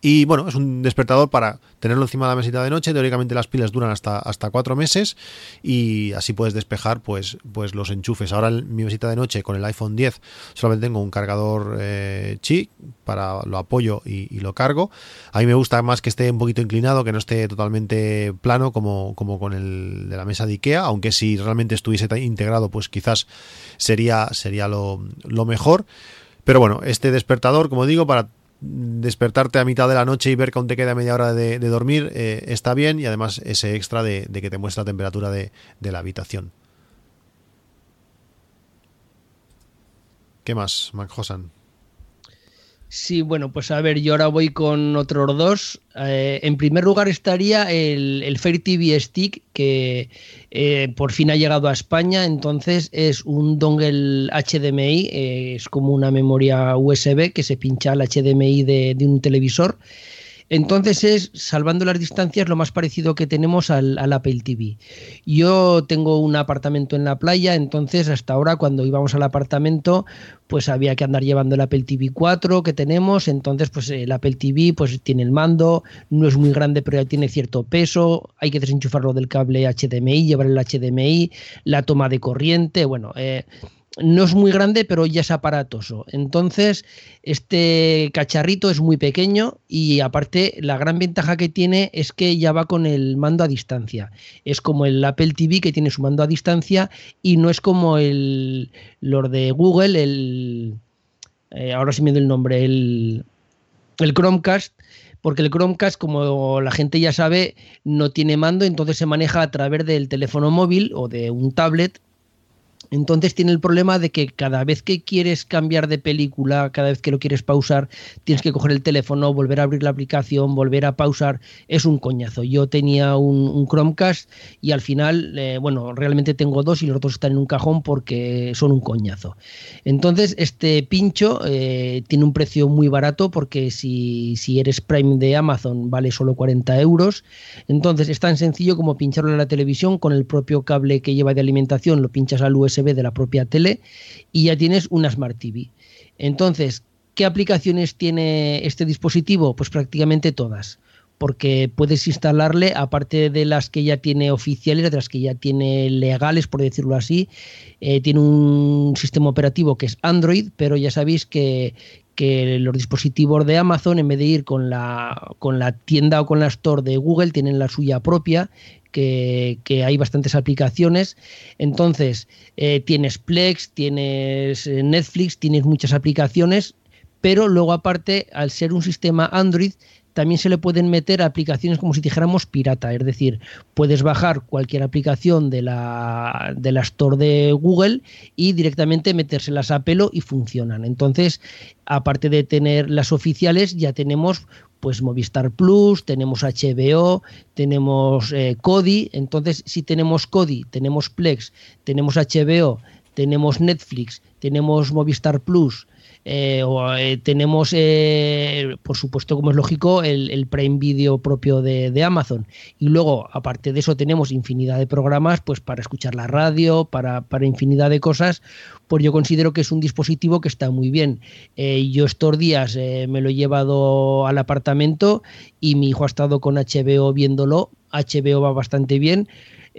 y bueno, es un despertador para tenerlo encima de la mesita de noche. Teóricamente las pilas duran hasta, hasta cuatro meses y así puedes despejar pues, pues los enchufes. Ahora en mi mesita de noche con el iPhone 10 solamente tengo un cargador eh, chi para lo apoyo y, lo cargo. A mí me gusta más que esté un poquito inclinado, que no esté totalmente plano como, como con el de la mesa de Ikea, aunque si realmente estuviese integrado pues quizás sería, sería lo, lo mejor. Pero bueno, este despertador, como digo, para despertarte a mitad de la noche y ver que aún te queda media hora de, dormir eh, está bien y además ese extra de, que te muestra la temperatura de, la habitación. ¿Qué más, Mac? Sí, bueno, pues a ver, yo ahora voy con otros dos. Eh, en primer lugar estaría el, el Fair TV Stick, que eh, por fin ha llegado a España. Entonces es un dongle HDMI, eh, es como una memoria USB que se pincha al HDMI de, de un televisor entonces es, salvando las distancias, lo más parecido que tenemos al, Apple TV. Yo tengo un apartamento en la playa, entonces hasta ahora cuando íbamos al apartamento, pues había que andar llevando el Apple TV 4 que tenemos, entonces pues el Apple TV pues tiene el mando, no es muy grande pero ya tiene cierto peso, hay que desenchufarlo del cable HDMI, llevar el HDMI, la toma de corriente, bueno, eh, no es muy grande, pero ya es aparatoso. Entonces, este cacharrito es muy pequeño y aparte la gran ventaja que tiene es que ya va con el mando a distancia. Es como el Apple TV que tiene su mando a distancia y no es como el los de Google, el eh, ahora sí me doy el nombre, el, el Chromecast porque el Chromecast, como la gente ya sabe, no tiene mando, entonces se maneja a través del teléfono móvil o de un tablet entonces tiene el problema de que cada vez que quieres cambiar de película, cada vez que lo quieres pausar, tienes que coger el teléfono, volver a abrir la aplicación, volver a pausar. Es un coñazo. Yo tenía un, Chromecast y al final, eh, bueno, realmente tengo dos y los otros están en un cajón porque son un coñazo. Entonces, este pincho eh, tiene un precio muy barato porque si, si eres Prime de Amazon vale solo 40 euros. Entonces, es tan sencillo como pincharlo en la televisión con el propio cable que lleva de alimentación, lo pinchas al USB ve de la propia tele y ya tienes una Smart TV. Entonces, ¿qué aplicaciones tiene este dispositivo? Pues prácticamente todas porque puedes instalarle, aparte de las que ya tiene oficiales, de las que ya tiene legales, por decirlo así, eh, tiene un sistema operativo que es Android, pero ya sabéis que, que los dispositivos de Amazon, en vez de ir con la, con la tienda o con la store de Google, tienen la suya propia que, hay bastantes aplicaciones. Entonces, eh, tienes Plex, tienes eh, Netflix, tienes muchas aplicaciones, pero luego aparte, al ser un sistema Android, también se le pueden meter aplicaciones como si dijéramos pirata, es decir, puedes bajar cualquier aplicación de la, de la Store de Google y directamente metérselas a pelo y funcionan. Entonces, aparte de tener las oficiales, ya tenemos pues Movistar Plus, tenemos HBO, tenemos eh, Kodi. Entonces, si tenemos Kodi, tenemos Plex, tenemos HBO, tenemos Netflix, tenemos Movistar Plus, eh, o, eh, tenemos, eh, por supuesto, como es lógico, el, Prime Video propio de, Amazon. Y luego, aparte de eso, tenemos infinidad de programas pues para escuchar la radio, para, para infinidad de cosas. Pues yo considero que es un dispositivo que está muy bien. yo estos días me lo he llevado al apartamento y mi hijo ha estado con HBO viéndolo. HBO va bastante bien.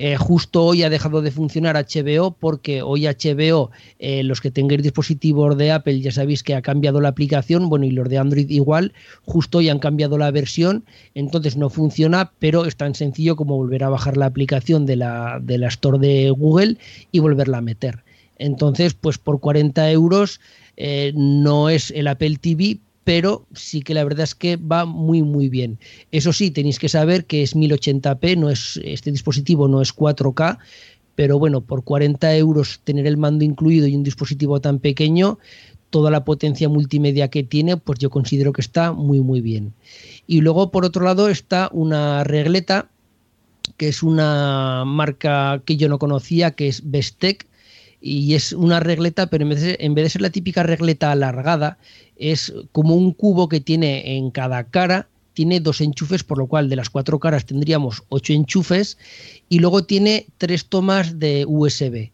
Eh, justo hoy ha dejado de funcionar HBO porque hoy HBO, eh, los que tengáis dispositivos de Apple, ya sabéis que ha cambiado la aplicación, bueno, y los de Android igual, justo hoy han cambiado la versión, entonces no funciona, pero es tan sencillo como volver a bajar la aplicación de la, de la Store de Google y volverla a meter. Entonces, pues por 40 euros eh, no es el Apple TV, pero sí que la verdad es que va muy muy bien. Eso sí, tenéis que saber que es 1080p, no es este dispositivo no es 4K, pero bueno, por 40 euros tener el mando incluido y un dispositivo tan pequeño, toda la potencia multimedia que tiene, pues yo considero que está muy muy bien. Y luego por otro lado está una regleta que es una marca que yo no conocía, que es Bestec, y es una regleta, pero en vez, de, en vez de ser la típica regleta alargada, es como un cubo que tiene en cada cara, tiene dos enchufes, por lo cual de las cuatro caras tendríamos ocho enchufes, y luego tiene tres tomas de USB.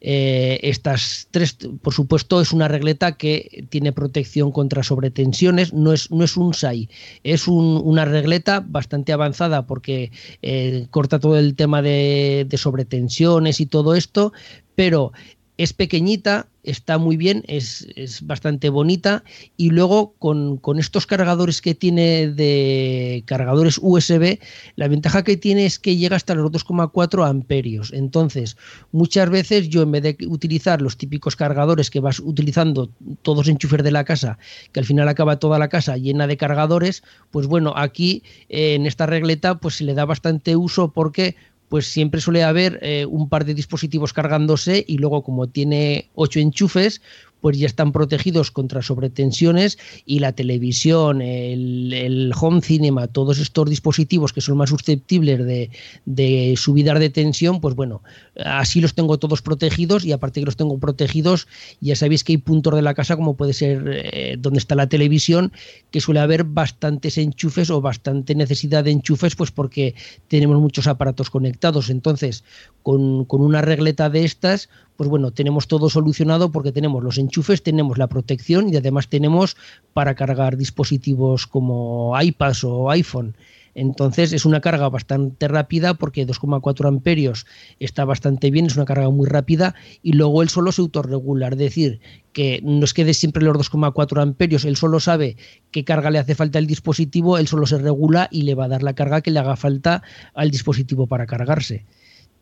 Eh, estas tres, por supuesto, es una regleta que tiene protección contra sobretensiones, no es, no es un SAI, es una regleta bastante avanzada porque eh, corta todo el tema de, de sobretensiones y todo esto, pero es pequeñita, está muy bien, es, bastante bonita y luego con, estos cargadores que tiene de cargadores USB, la ventaja que tiene es que llega hasta los 2,4 amperios. Entonces, muchas veces yo en vez de utilizar los típicos cargadores que vas utilizando todos los enchufes de la casa, que al final acaba toda la casa llena de cargadores, pues bueno, aquí eh, en esta regleta pues se le da bastante uso porque pues siempre suele haber eh, un par de dispositivos cargándose y luego como tiene ocho enchufes, pues ya están protegidos contra sobretensiones y la televisión, el, home cinema, todos estos dispositivos que son más susceptibles de, de subidas de tensión, pues bueno, así los tengo todos protegidos y aparte que los tengo protegidos, ya sabéis que hay puntos de la casa como puede ser eh, donde está la televisión, que suele haber bastantes enchufes o bastante necesidad de enchufes, pues porque tenemos muchos aparatos conectados. Entonces, con, con una regleta de estas, pues bueno, tenemos todo solucionado porque tenemos los enchufes, tenemos la protección y además tenemos para cargar dispositivos como iPads o iPhone. Entonces es una carga bastante rápida porque 2,4 amperios está bastante bien, es una carga muy rápida y luego él solo se autorregula, es decir, que no es que dé siempre los 2,4 amperios, él solo sabe qué carga le hace falta al dispositivo, él solo se regula y le va a dar la carga que le haga falta al dispositivo para cargarse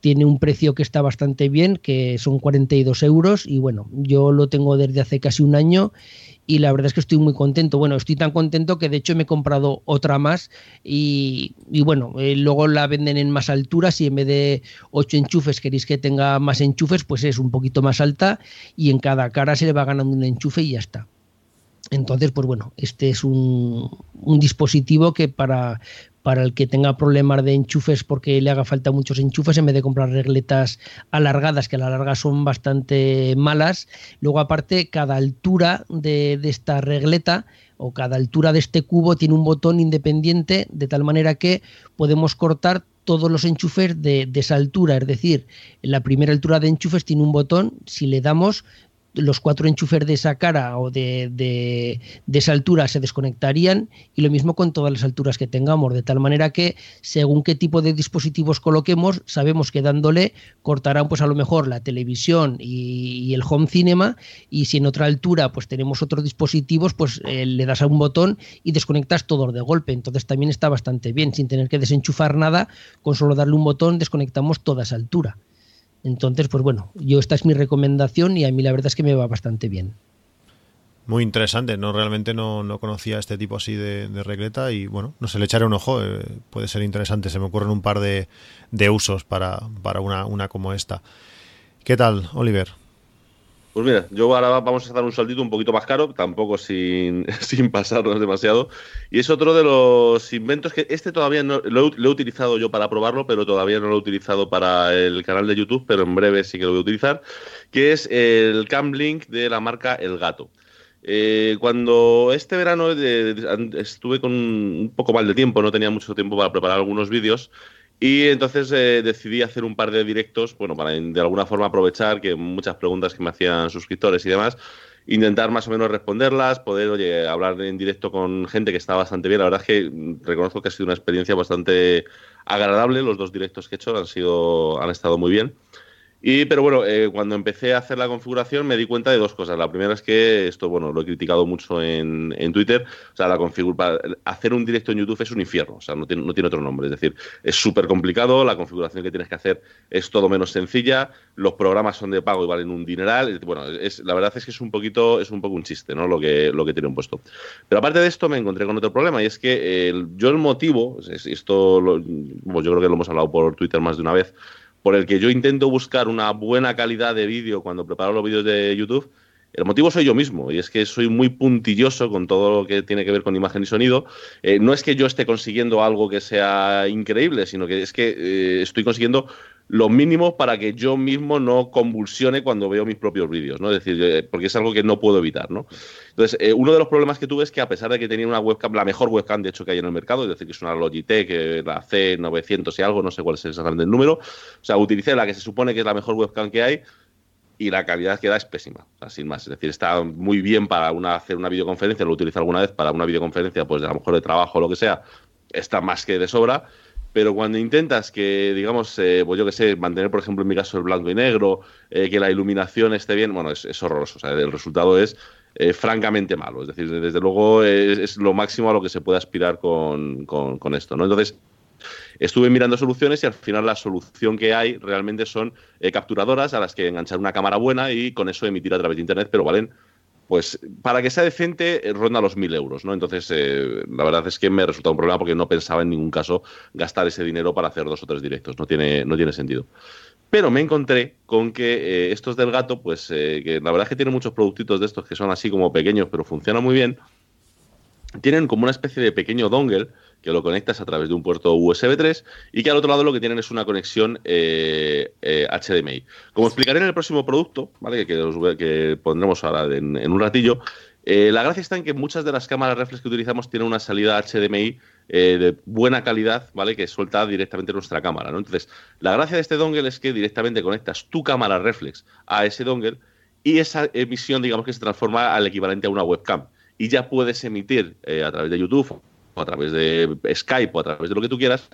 tiene un precio que está bastante bien, que son 42 euros y bueno, yo lo tengo desde hace casi un año y la verdad es que estoy muy contento. Bueno, estoy tan contento que de hecho me he comprado otra más y, bueno, eh, luego la venden en más altura. Si en vez de 8 enchufes queréis que tenga más enchufes, pues es un poquito más alta y en cada cara se le va ganando un enchufe y ya está. Entonces, pues bueno, este es un, un dispositivo que para, para el que tenga problemas de enchufes porque le haga falta muchos enchufes en vez de comprar regletas alargadas, que a la larga son bastante malas. Luego, aparte, cada altura de, esta regleta o cada altura de este cubo tiene un botón independiente de tal manera que podemos cortar todos los enchufes de, de, esa altura, es decir, la primera altura de enchufes tiene un botón, si le damos los cuatro enchufes de esa cara o de, de, esa altura se desconectarían y lo mismo con todas las alturas que tengamos, de tal manera que según qué tipo de dispositivos coloquemos, sabemos que dándole cortarán pues a lo mejor la televisión y, el home cinema y si en otra altura pues tenemos otros dispositivos, pues eh, le das a un botón y desconectas todos de golpe, entonces también está bastante bien, sin tener que desenchufar nada, con solo darle un botón desconectamos toda esa altura. Entonces, pues bueno, yo esta es mi recomendación y a mí la verdad es que me va bastante bien. Muy interesante, no realmente no, conocía este tipo así de, regleta y bueno, no sé, le echaré un ojo, eh, puede ser interesante, se me ocurren un par de, usos para, para una, una como esta. ¿Qué tal, Oliver? Pues mira, yo ahora vamos a dar un saltito un poquito más caro, tampoco sin, *laughs* sin pasarnos demasiado. Y es otro de los inventos que este todavía no lo, he utilizado yo para probarlo, pero todavía no lo he utilizado para el canal de YouTube, pero en breve sí que lo voy a utilizar, que es el Camlink de la marca El Gato. Eh, cuando este verano estuve con un poco mal de tiempo, no tenía mucho tiempo para preparar algunos vídeos, y entonces eh, decidí hacer un par de directos, bueno, para de alguna forma aprovechar que muchas preguntas que me hacían suscriptores y demás. intentar más o menos responderlas, poder oye, hablar en directo con gente que está bastante bien. La verdad es que reconozco que ha sido una experiencia bastante agradable. Los dos directos que he hecho han, sido, han estado muy bien. Y, pero bueno, eh, cuando empecé a hacer la configuración me di cuenta de dos cosas. La primera es que esto, bueno, lo he criticado mucho en, en Twitter. O sea, la configuración, hacer un directo en YouTube es un infierno. O sea, no tiene, no tiene otro nombre. Es decir, es súper complicado. La configuración que tienes que hacer es todo menos sencilla. Los programas son de pago y valen un dineral. Bueno, es, la verdad es que es un poquito, es un poco un chiste, ¿no? Lo que, lo que tiene un puesto. Pero aparte de esto, me encontré con otro problema y es que yo el motivo, esto lo, bueno, yo creo que lo hemos hablado por Twitter más de una vez por el que yo intento buscar una buena calidad de vídeo cuando preparo los vídeos de YouTube, el motivo soy yo mismo, y es que soy muy puntilloso con todo lo que tiene que ver con imagen y sonido. Eh, no es que yo esté consiguiendo algo que sea increíble, sino que es que eh, estoy consiguiendo lo mínimo para que yo mismo no convulsione cuando veo mis propios vídeos, ¿no? Es decir, eh, porque es algo que no puedo evitar, ¿no? Entonces, eh, uno de los problemas que tuve es que a pesar de que tenía una webcam, la mejor webcam de hecho que hay en el mercado, es decir, que es una Logitech, eh, la C900 y algo, no sé cuál es exactamente el número, o sea, utilicé la que se supone que es la mejor webcam que hay y la calidad que da es pésima, o sin más. Es decir, está muy bien para una, hacer una videoconferencia, lo utilizo alguna vez para una videoconferencia, pues a lo mejor de trabajo o lo que sea, está más que de sobra pero cuando intentas que, digamos, eh, pues yo que sé, mantener, por ejemplo, en mi caso el blanco y negro, eh, que la iluminación esté bien, bueno, es, horroroso. O sea, el resultado es eh, francamente malo. Es decir, desde luego es, lo máximo a lo que se puede aspirar con, con, esto, ¿no? Entonces, estuve mirando soluciones y al final la solución que hay realmente son capturadoras a las que enganchar una cámara buena y con eso emitir a través de Internet, pero valen pues para que sea decente eh, ronda los mil euros, ¿no? Entonces, eh, la verdad es que me resulta un problema porque no pensaba en ningún caso gastar ese dinero para hacer dos o tres directos, no tiene, no tiene sentido. Pero me encontré con que eh, estos del gato, pues que la verdad es que tienen muchos productitos de estos que son así como pequeños, pero funcionan muy bien. Tienen como una especie de pequeño dongle que lo conectas a través de un puerto USB 3 y que al otro lado lo que tienen es una conexión HDMI. Eh, eh, Como explicaré en el próximo producto, ¿vale? que, pondremos ahora en, un ratillo, eh, la gracia está en que muchas de las cámaras reflex que utilizamos tienen una salida HDMI de buena calidad, ¿vale? Que suelta directamente nuestra cámara, ¿no? Entonces, la gracia de este dongle es que directamente conectas tu cámara reflex a ese dongle y esa emisión, digamos que se transforma al equivalente a una webcam. Y ya puedes emitir a través de YouTube a través de Skype o a través de lo que tú quieras,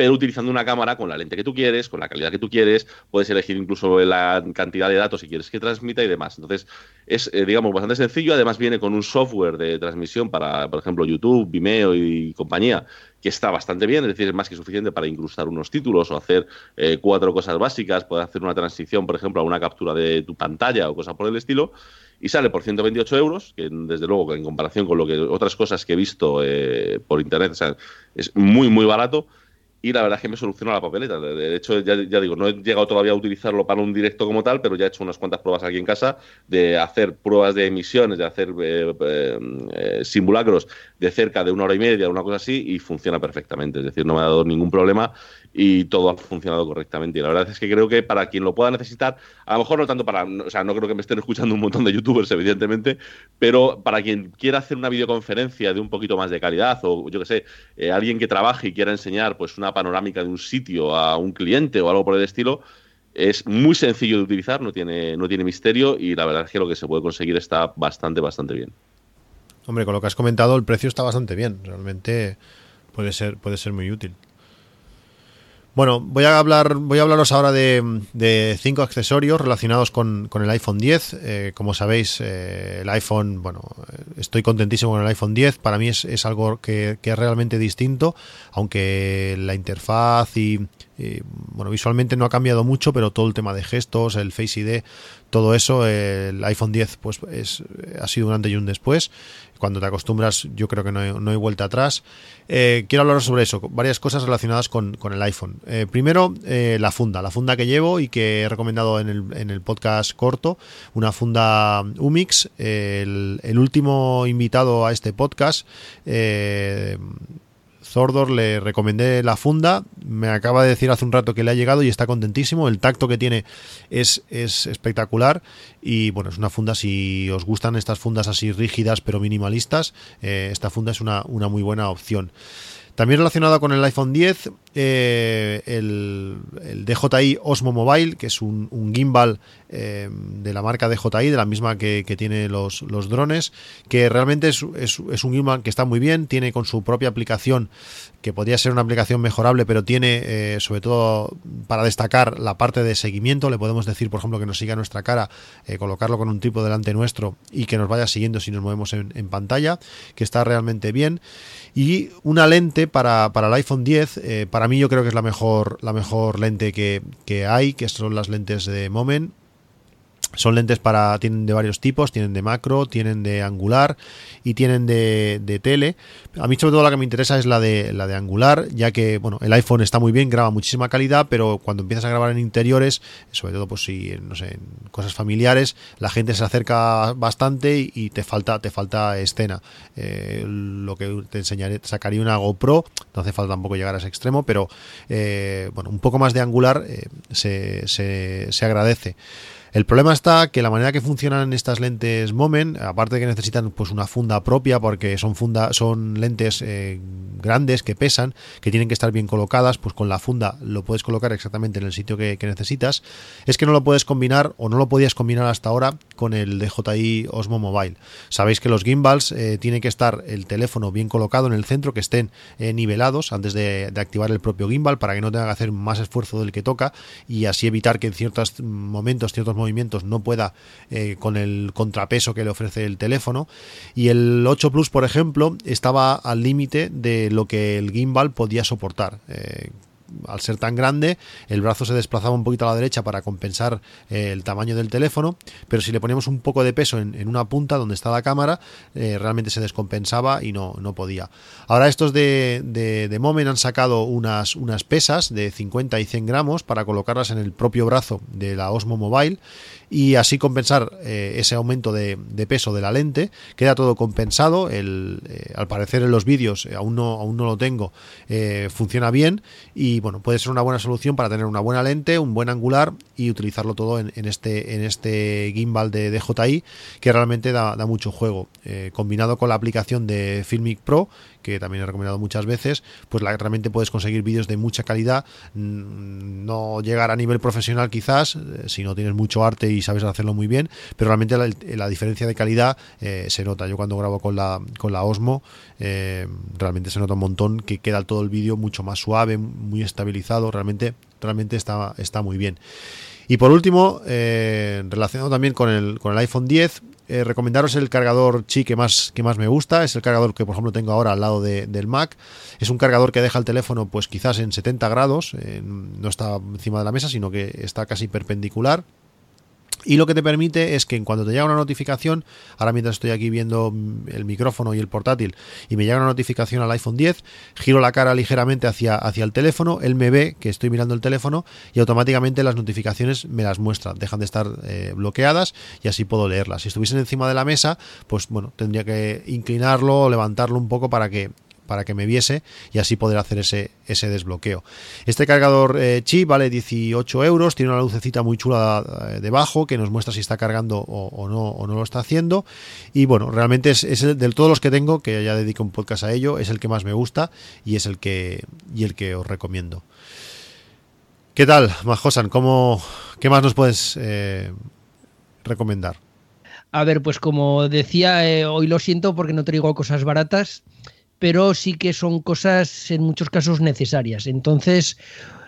pero utilizando una cámara con la lente que tú quieres, con la calidad que tú quieres, puedes elegir incluso la cantidad de datos si quieres que transmita y demás. Entonces, es, eh, digamos, bastante sencillo. Además, viene con un software de transmisión para, por ejemplo, YouTube, Vimeo y compañía, que está bastante bien, es decir, es más que suficiente para incrustar unos títulos o hacer eh, cuatro cosas básicas, poder hacer una transición, por ejemplo, a una captura de tu pantalla o cosas por el estilo y sale por 128 euros, que desde luego en comparación con lo que otras cosas que he visto eh, por internet, o sea, es muy, muy barato y la verdad es que me solucionó la papeleta. De hecho, ya, digo, no he llegado todavía a utilizarlo para un directo como tal, pero ya he hecho unas cuantas pruebas aquí en casa de hacer pruebas de emisiones, de hacer eh, eh, simulacros de cerca de una hora y media, una cosa así, y funciona perfectamente. Es decir, no me ha dado ningún problema y todo ha funcionado correctamente. Y la verdad es que creo que para quien lo pueda necesitar, a lo mejor no tanto para, o sea, no creo que me estén escuchando un montón de youtubers, evidentemente, pero para quien quiera hacer una videoconferencia de un poquito más de calidad o yo que sé, eh, alguien que trabaje y quiera enseñar pues una panorámica de un sitio a un cliente o algo por el estilo, es muy sencillo de utilizar, no tiene, no tiene misterio y la verdad es que lo que se puede conseguir está bastante, bastante bien. Hombre, con lo que has comentado, el precio está bastante bien. Realmente puede ser, puede ser muy útil. Bueno, voy a hablar, voy a hablaros ahora de, cinco accesorios relacionados con, el iPhone 10. Eh, como sabéis, eh, el iPhone, bueno, estoy contentísimo con el iPhone 10. Para mí es, algo que, es realmente distinto, aunque la interfaz y, bueno, visualmente no ha cambiado mucho, pero todo el tema de gestos, el Face ID, todo eso, el iPhone 10 pues es, ha sido un antes y un después. Cuando te acostumbras, yo creo que no hay, vuelta atrás. Eh, quiero hablar sobre eso, varias cosas relacionadas con, el iPhone. Eh, primero, eh, la funda, la funda que llevo y que he recomendado en el, en el podcast corto, una funda Umix. El último invitado a este podcast Zordor le recomendé la funda, me acaba de decir hace un rato que le ha llegado y está contentísimo, el tacto que tiene es, es espectacular. Y bueno, es una funda, si os gustan estas fundas así rígidas pero minimalistas, eh, esta funda es una, una muy buena opción. También relacionado con el iPhone 10, eh, el, DJI Osmo Mobile, que es un, gimbal eh, de la marca DJI, de la misma que, tiene los, drones, que realmente es, un gimbal que está muy bien, tiene con su propia aplicación, que podría ser una aplicación mejorable, pero tiene eh, sobre todo para destacar la parte de seguimiento, le podemos decir, por ejemplo, que nos siga nuestra cara, colocarlo con un tipo delante nuestro y que nos vaya siguiendo si nos movemos en, en pantalla, que está realmente bien. Y una lente para, para el iPhone 10, para mí yo creo que es la mejor, la mejor lente que, que hay, que son las lentes de Moment son lentes para, tienen de varios tipos, tienen de macro, tienen de angular y tienen de, tele. A mí sobre todo la que me interesa es la de, la de angular, ya que bueno, el iPhone está muy bien, graba muchísima calidad, pero cuando empiezas a grabar en interiores, sobre todo pues si, no sé, en cosas familiares, la gente se acerca bastante y te falta, te falta escena. Eh, lo que te enseñaré, sacaría una GoPro, no hace falta tampoco llegar a ese extremo, pero eh, bueno, un poco más de angular eh, se, se, se agradece. El problema está que la manera que funcionan estas lentes Moment, aparte de que necesitan pues una funda propia porque son funda, son lentes eh, grandes que pesan, que tienen que estar bien colocadas, pues con la funda lo puedes colocar exactamente en el sitio que, necesitas, es que no lo puedes combinar o no lo podías combinar hasta ahora con el DJI Osmo Mobile. Sabéis que los gimbals eh, tiene que estar el teléfono bien colocado en el centro, que estén eh, nivelados antes de, de, activar el propio gimbal para que no tenga que hacer más esfuerzo del que toca y así evitar que en ciertos momentos, ciertos movimientos no pueda eh, con el contrapeso que le ofrece el teléfono. Y el 8 Plus, por ejemplo, estaba al límite de lo que el gimbal podía soportar. Eh, al ser tan grande, el brazo se desplazaba un poquito a la derecha para compensar eh, el tamaño del teléfono, pero si le poníamos un poco de peso en, una punta donde está la cámara, eh, realmente se descompensaba y no, no podía. Ahora estos de, de, Moment han sacado unas, unas pesas de 50 y 100 gramos para colocarlas en el propio brazo de la Osmo Mobile y así compensar eh, ese aumento de, peso de la lente. Queda todo compensado. El, al parecer en los vídeos, aún no, aún no lo tengo, funciona bien y bueno, puede ser una buena solución para tener una buena lente, un buen angular y utilizarlo todo en, este, en este gimbal de DJI que realmente da, mucho juego. Eh, combinado con la aplicación de Filmic Pro, que también he recomendado muchas veces, pues realmente puedes conseguir vídeos de mucha calidad, mm, no llegar a nivel profesional quizás, eh, si no tienes mucho arte y sabes hacerlo muy bien, pero realmente la, diferencia de calidad eh, se nota. Yo cuando grabo con la, con la Osmo, realmente se nota un montón que queda todo el vídeo mucho más suave, muy estabilizado, realmente, realmente está, está muy bien. Y por último, eh, relacionado también con el, con el iPhone 10, eh, recomendaros el cargador Qi que más, que más me gusta. Es el cargador que, por ejemplo, tengo ahora al lado del Mac. Es un cargador que deja el teléfono, pues quizás en 70 grados. no está encima de la mesa, sino que está casi perpendicular. Y lo que te permite es que en cuando te llega una notificación, ahora mientras estoy aquí viendo el micrófono y el portátil, y me llega una notificación al iPhone 10, giro la cara ligeramente hacia, hacia el teléfono, él me ve que estoy mirando el teléfono y automáticamente las notificaciones me las muestra, dejan de estar eh, bloqueadas y así puedo leerlas. Si estuviesen encima de la mesa, pues bueno, tendría que inclinarlo o levantarlo un poco para que para que me viese y así poder hacer ese, ese desbloqueo. Este cargador eh, chip vale 18 euros, tiene una lucecita muy chula eh, debajo que nos muestra si está cargando o, no, o no lo está haciendo. Y bueno, realmente es, es el, de todos los que tengo, que ya dedico un podcast a ello, es el que más me gusta y es el que, y el que os recomiendo. ¿Qué tal, Majosan? ¿Cómo, ¿Qué más nos puedes eh, recomendar? A ver, pues como decía, hoy lo siento porque no traigo cosas baratas pero sí que son cosas en muchos casos necesarias. Entonces,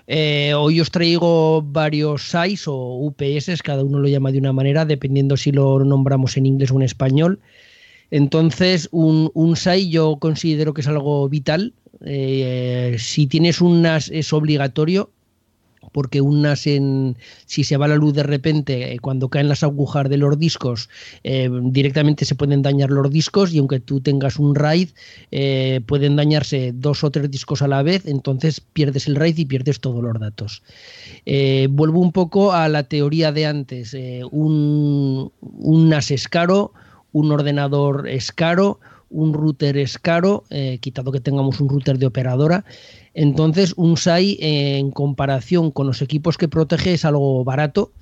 eh, hoy os traigo varios SAIs o UPS, cada uno lo llama de una manera, dependiendo si lo nombramos en inglés o en español. Entonces, un, un SAI yo considero que es algo vital. Eh, si tienes unas, es obligatorio porque unas en si se va la luz de repente eh, cuando caen las agujas de los discos eh, directamente se pueden dañar los discos y aunque tú tengas un RAID eh, pueden dañarse dos o tres discos a la vez entonces pierdes el RAID y pierdes todos los datos. Vuelvo un poco a la teoría de antes un, un NAS es caro un ordenador es caro un router es caro, quitado que tengamos un router de operadora, entonces, un SAI en comparación con los equipos que protege es algo barato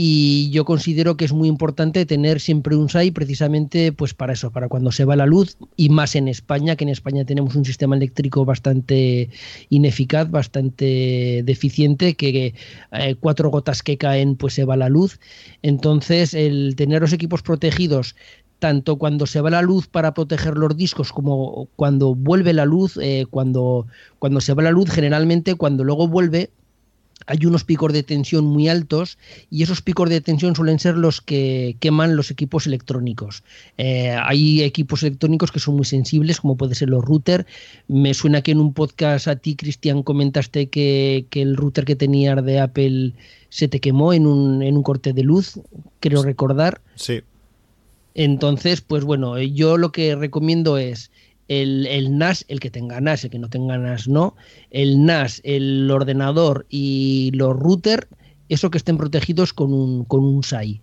y yo considero que es muy importante tener siempre un SAI precisamente pues para eso, para cuando se va la luz y más en España, que en España tenemos un sistema eléctrico bastante ineficaz, bastante deficiente, que eh, cuatro gotas que caen pues se va la luz. Entonces el tener los equipos protegidos tanto cuando se va la luz para proteger los discos como cuando vuelve la luz, eh, cuando, cuando se va la luz, generalmente cuando luego vuelve, hay unos picos de tensión muy altos y esos picos de tensión suelen ser los que queman los equipos electrónicos. Eh, hay equipos electrónicos que son muy sensibles, como puede ser los routers. Me suena que en un podcast a ti, Cristian, comentaste que, el router que tenías de Apple se te quemó en un, en un corte de luz, creo recordar. Sí. Entonces, pues bueno, yo lo que recomiendo es el, NAS, el que tenga NAS, el que no tenga NAS no, el NAS, el ordenador y los routers, eso que estén protegidos con un, con un SAI.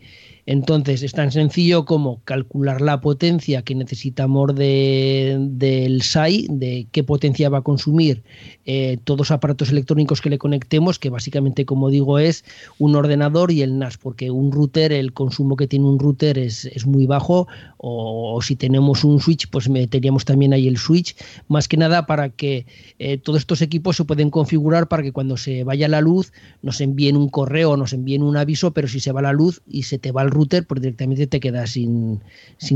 Entonces es tan sencillo como calcular la potencia que necesitamos de, del SAI, de qué potencia va a consumir eh, todos los aparatos electrónicos que le conectemos, que básicamente, como digo, es un ordenador y el NAS, porque un router, el consumo que tiene un router es, muy bajo, o, si tenemos un switch, pues meteríamos también ahí el switch, más que nada para que eh, todos estos equipos se pueden configurar para que cuando se vaya la luz nos envíen un correo, nos envíen un aviso, pero si se va la luz y se te va el router, pues directamente te quedas sin,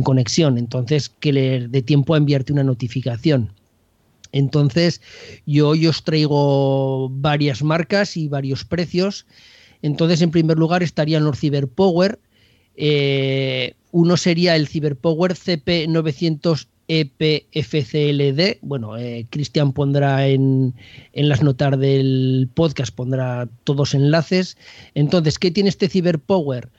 conexión. Entonces, que le dé tiempo a enviarte una notificación. Entonces, yo hoy os traigo varias marcas y varios precios. Entonces, en primer lugar, estarían los CyberPower. Eh, uno sería el CyberPower CP900 EPFCLD. Bueno, eh, Cristian pondrá en, en, las notas del podcast, pondrá todos enlaces. Entonces, ¿qué tiene este CyberPower?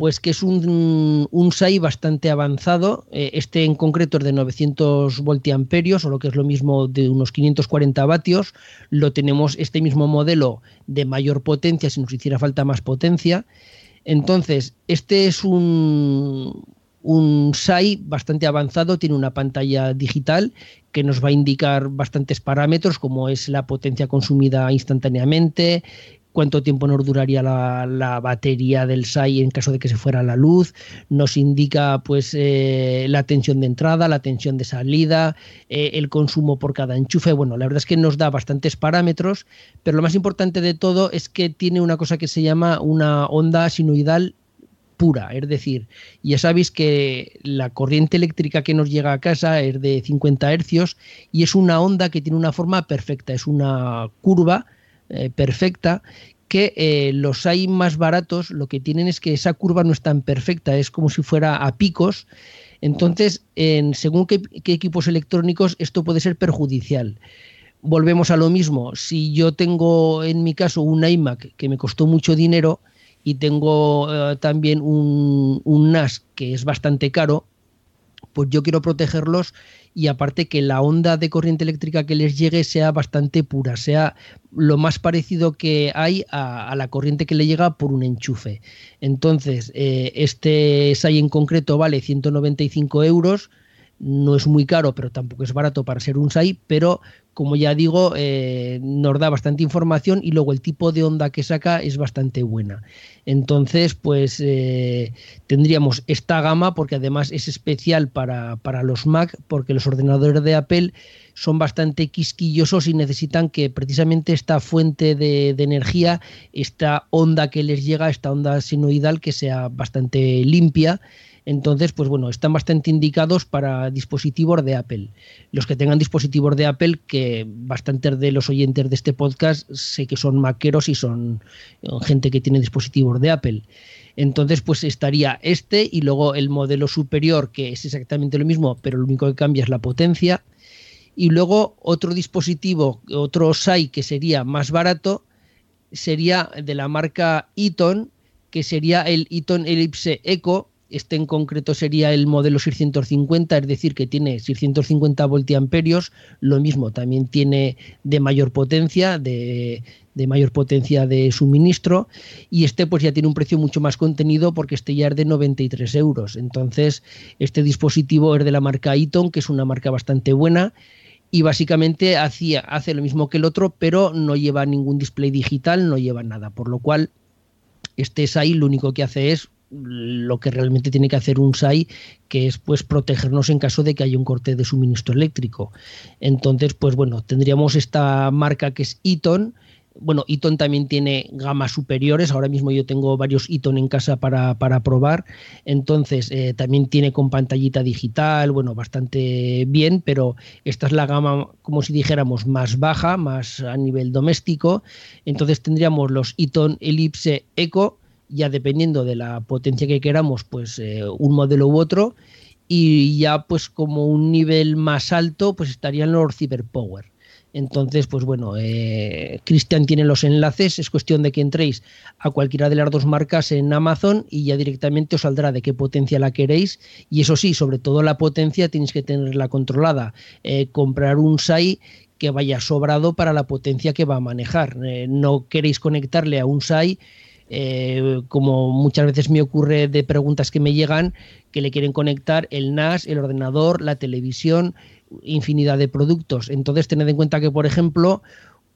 Pues que es un, un SAI bastante avanzado. Eh, este en concreto es de 900 voltiamperios, o lo que es lo mismo de unos 540 vatios. Lo tenemos este mismo modelo de mayor potencia, si nos hiciera falta más potencia. Entonces, este es un, un SAI bastante avanzado, tiene una pantalla digital que nos va a indicar bastantes parámetros como es la potencia consumida instantáneamente, cuánto tiempo nos duraría la, batería del SAI en caso de que se fuera la luz, nos indica pues eh, la tensión de entrada, la tensión de salida, eh, el consumo por cada enchufe. Bueno, la verdad es que nos da bastantes parámetros, pero lo más importante de todo es que tiene una cosa que se llama una onda sinoidal pura, es decir, ya sabéis que la corriente eléctrica que nos llega a casa es de 50 hercios y es una onda que tiene una forma perfecta, es una curva eh, perfecta que eh, los hay más baratos lo que tienen es que esa curva no es tan perfecta, es como si fuera a picos. Entonces, en, según qué, equipos electrónicos, esto puede ser perjudicial. Volvemos a lo mismo. Si yo tengo en mi caso un iMac que me costó mucho dinero y tengo eh, también un, un NAS que es bastante caro, pues yo quiero protegerlos y aparte que la onda de corriente eléctrica que les llegue sea bastante pura, sea lo más parecido que hay a, la corriente que le llega por un enchufe. Entonces, eh, este SAI en concreto vale 195 euros no es muy caro, pero tampoco es barato para ser un SAI, pero como ya digo, eh, nos da bastante información y luego el tipo de onda que saca es bastante buena. Entonces, pues eh, tendríamos esta gama, porque además es especial para, los Mac, porque los ordenadores de Apple son bastante quisquillosos y necesitan que precisamente esta fuente de, de energía, esta onda que les llega, esta onda sinoidal, que sea bastante limpia entonces, pues bueno, están bastante indicados para dispositivos de Apple. Los que tengan dispositivos de Apple, que bastantes de los oyentes de este podcast sé que son maqueros y son eh, gente que tiene dispositivos de Apple. Entonces, pues estaría este y luego el modelo superior, que es exactamente lo mismo, pero lo único que cambia es la potencia. Y luego otro dispositivo, otro SAI que sería más barato, sería de la marca Eaton, que sería el Eaton Ellipse Eco, este en concreto sería el modelo 650, es decir, que tiene 650 voltiamperios. Lo mismo, también tiene de mayor potencia, de, mayor potencia de suministro. Y este pues ya tiene un precio mucho más contenido porque este ya es de 93 euros. Entonces, este dispositivo es de la marca Eaton, que es una marca bastante buena y básicamente hacía, hace lo mismo que el otro, pero no lleva ningún display digital, no lleva nada, por lo cual Este SAI lo único que hace es lo que realmente tiene que hacer un SAI, que es pues protegernos en caso de que haya un corte de suministro eléctrico. Entonces, pues bueno, tendríamos esta marca que es Eaton, bueno, Eaton también tiene gamas superiores. Ahora mismo yo tengo varios Eaton en casa para, probar. Entonces, eh, también tiene con pantallita digital, bueno, bastante bien, pero esta es la gama, como si dijéramos, más baja, más a nivel doméstico. Entonces tendríamos los Eaton Ellipse Eco, ya dependiendo de la potencia que queramos, pues eh, un modelo u otro. Y ya pues como un nivel más alto, pues estarían los Cyberpower entonces, pues bueno, eh, Cristian tiene los enlaces, es cuestión de que entréis a cualquiera de las dos marcas en Amazon y ya directamente os saldrá de qué potencia la queréis. Y eso sí, sobre todo la potencia tenéis que tenerla controlada. Eh, comprar un SAI que vaya sobrado para la potencia que va a manejar. Eh, no queréis conectarle a un SAI como muchas veces me ocurre de preguntas que me llegan, que le quieren conectar el NAS, el ordenador, la televisión, infinidad de productos. Entonces, tened en cuenta que, por ejemplo,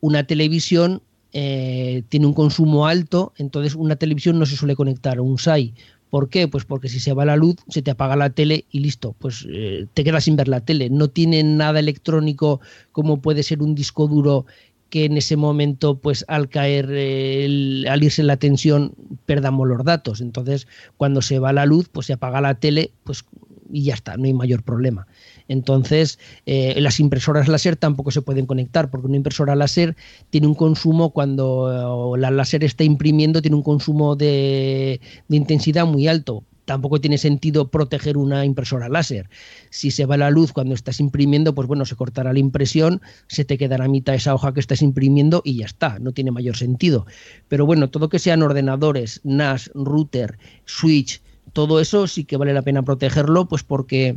una televisión eh, tiene un consumo alto, entonces una televisión no se suele conectar un SAI. ¿Por qué? Pues porque si se va la luz, se te apaga la tele y listo, pues eh, te quedas sin ver la tele. No tiene nada electrónico como puede ser un disco duro que en ese momento, pues al caer, al irse la tensión, perdamos los datos. Entonces, cuando se va la luz, pues se apaga la tele, pues y ya está, no hay mayor problema. Entonces, eh, las impresoras láser tampoco se pueden conectar, porque una impresora láser tiene un consumo, cuando la láser está imprimiendo, tiene un consumo de, intensidad muy alto tampoco tiene sentido proteger una impresora láser. Si se va la luz cuando estás imprimiendo, pues bueno, se cortará la impresión, se te quedará a mitad esa hoja que estás imprimiendo y ya está, no tiene mayor sentido. Pero bueno, todo que sean ordenadores, NAS, router, switch, todo eso sí que vale la pena protegerlo, pues porque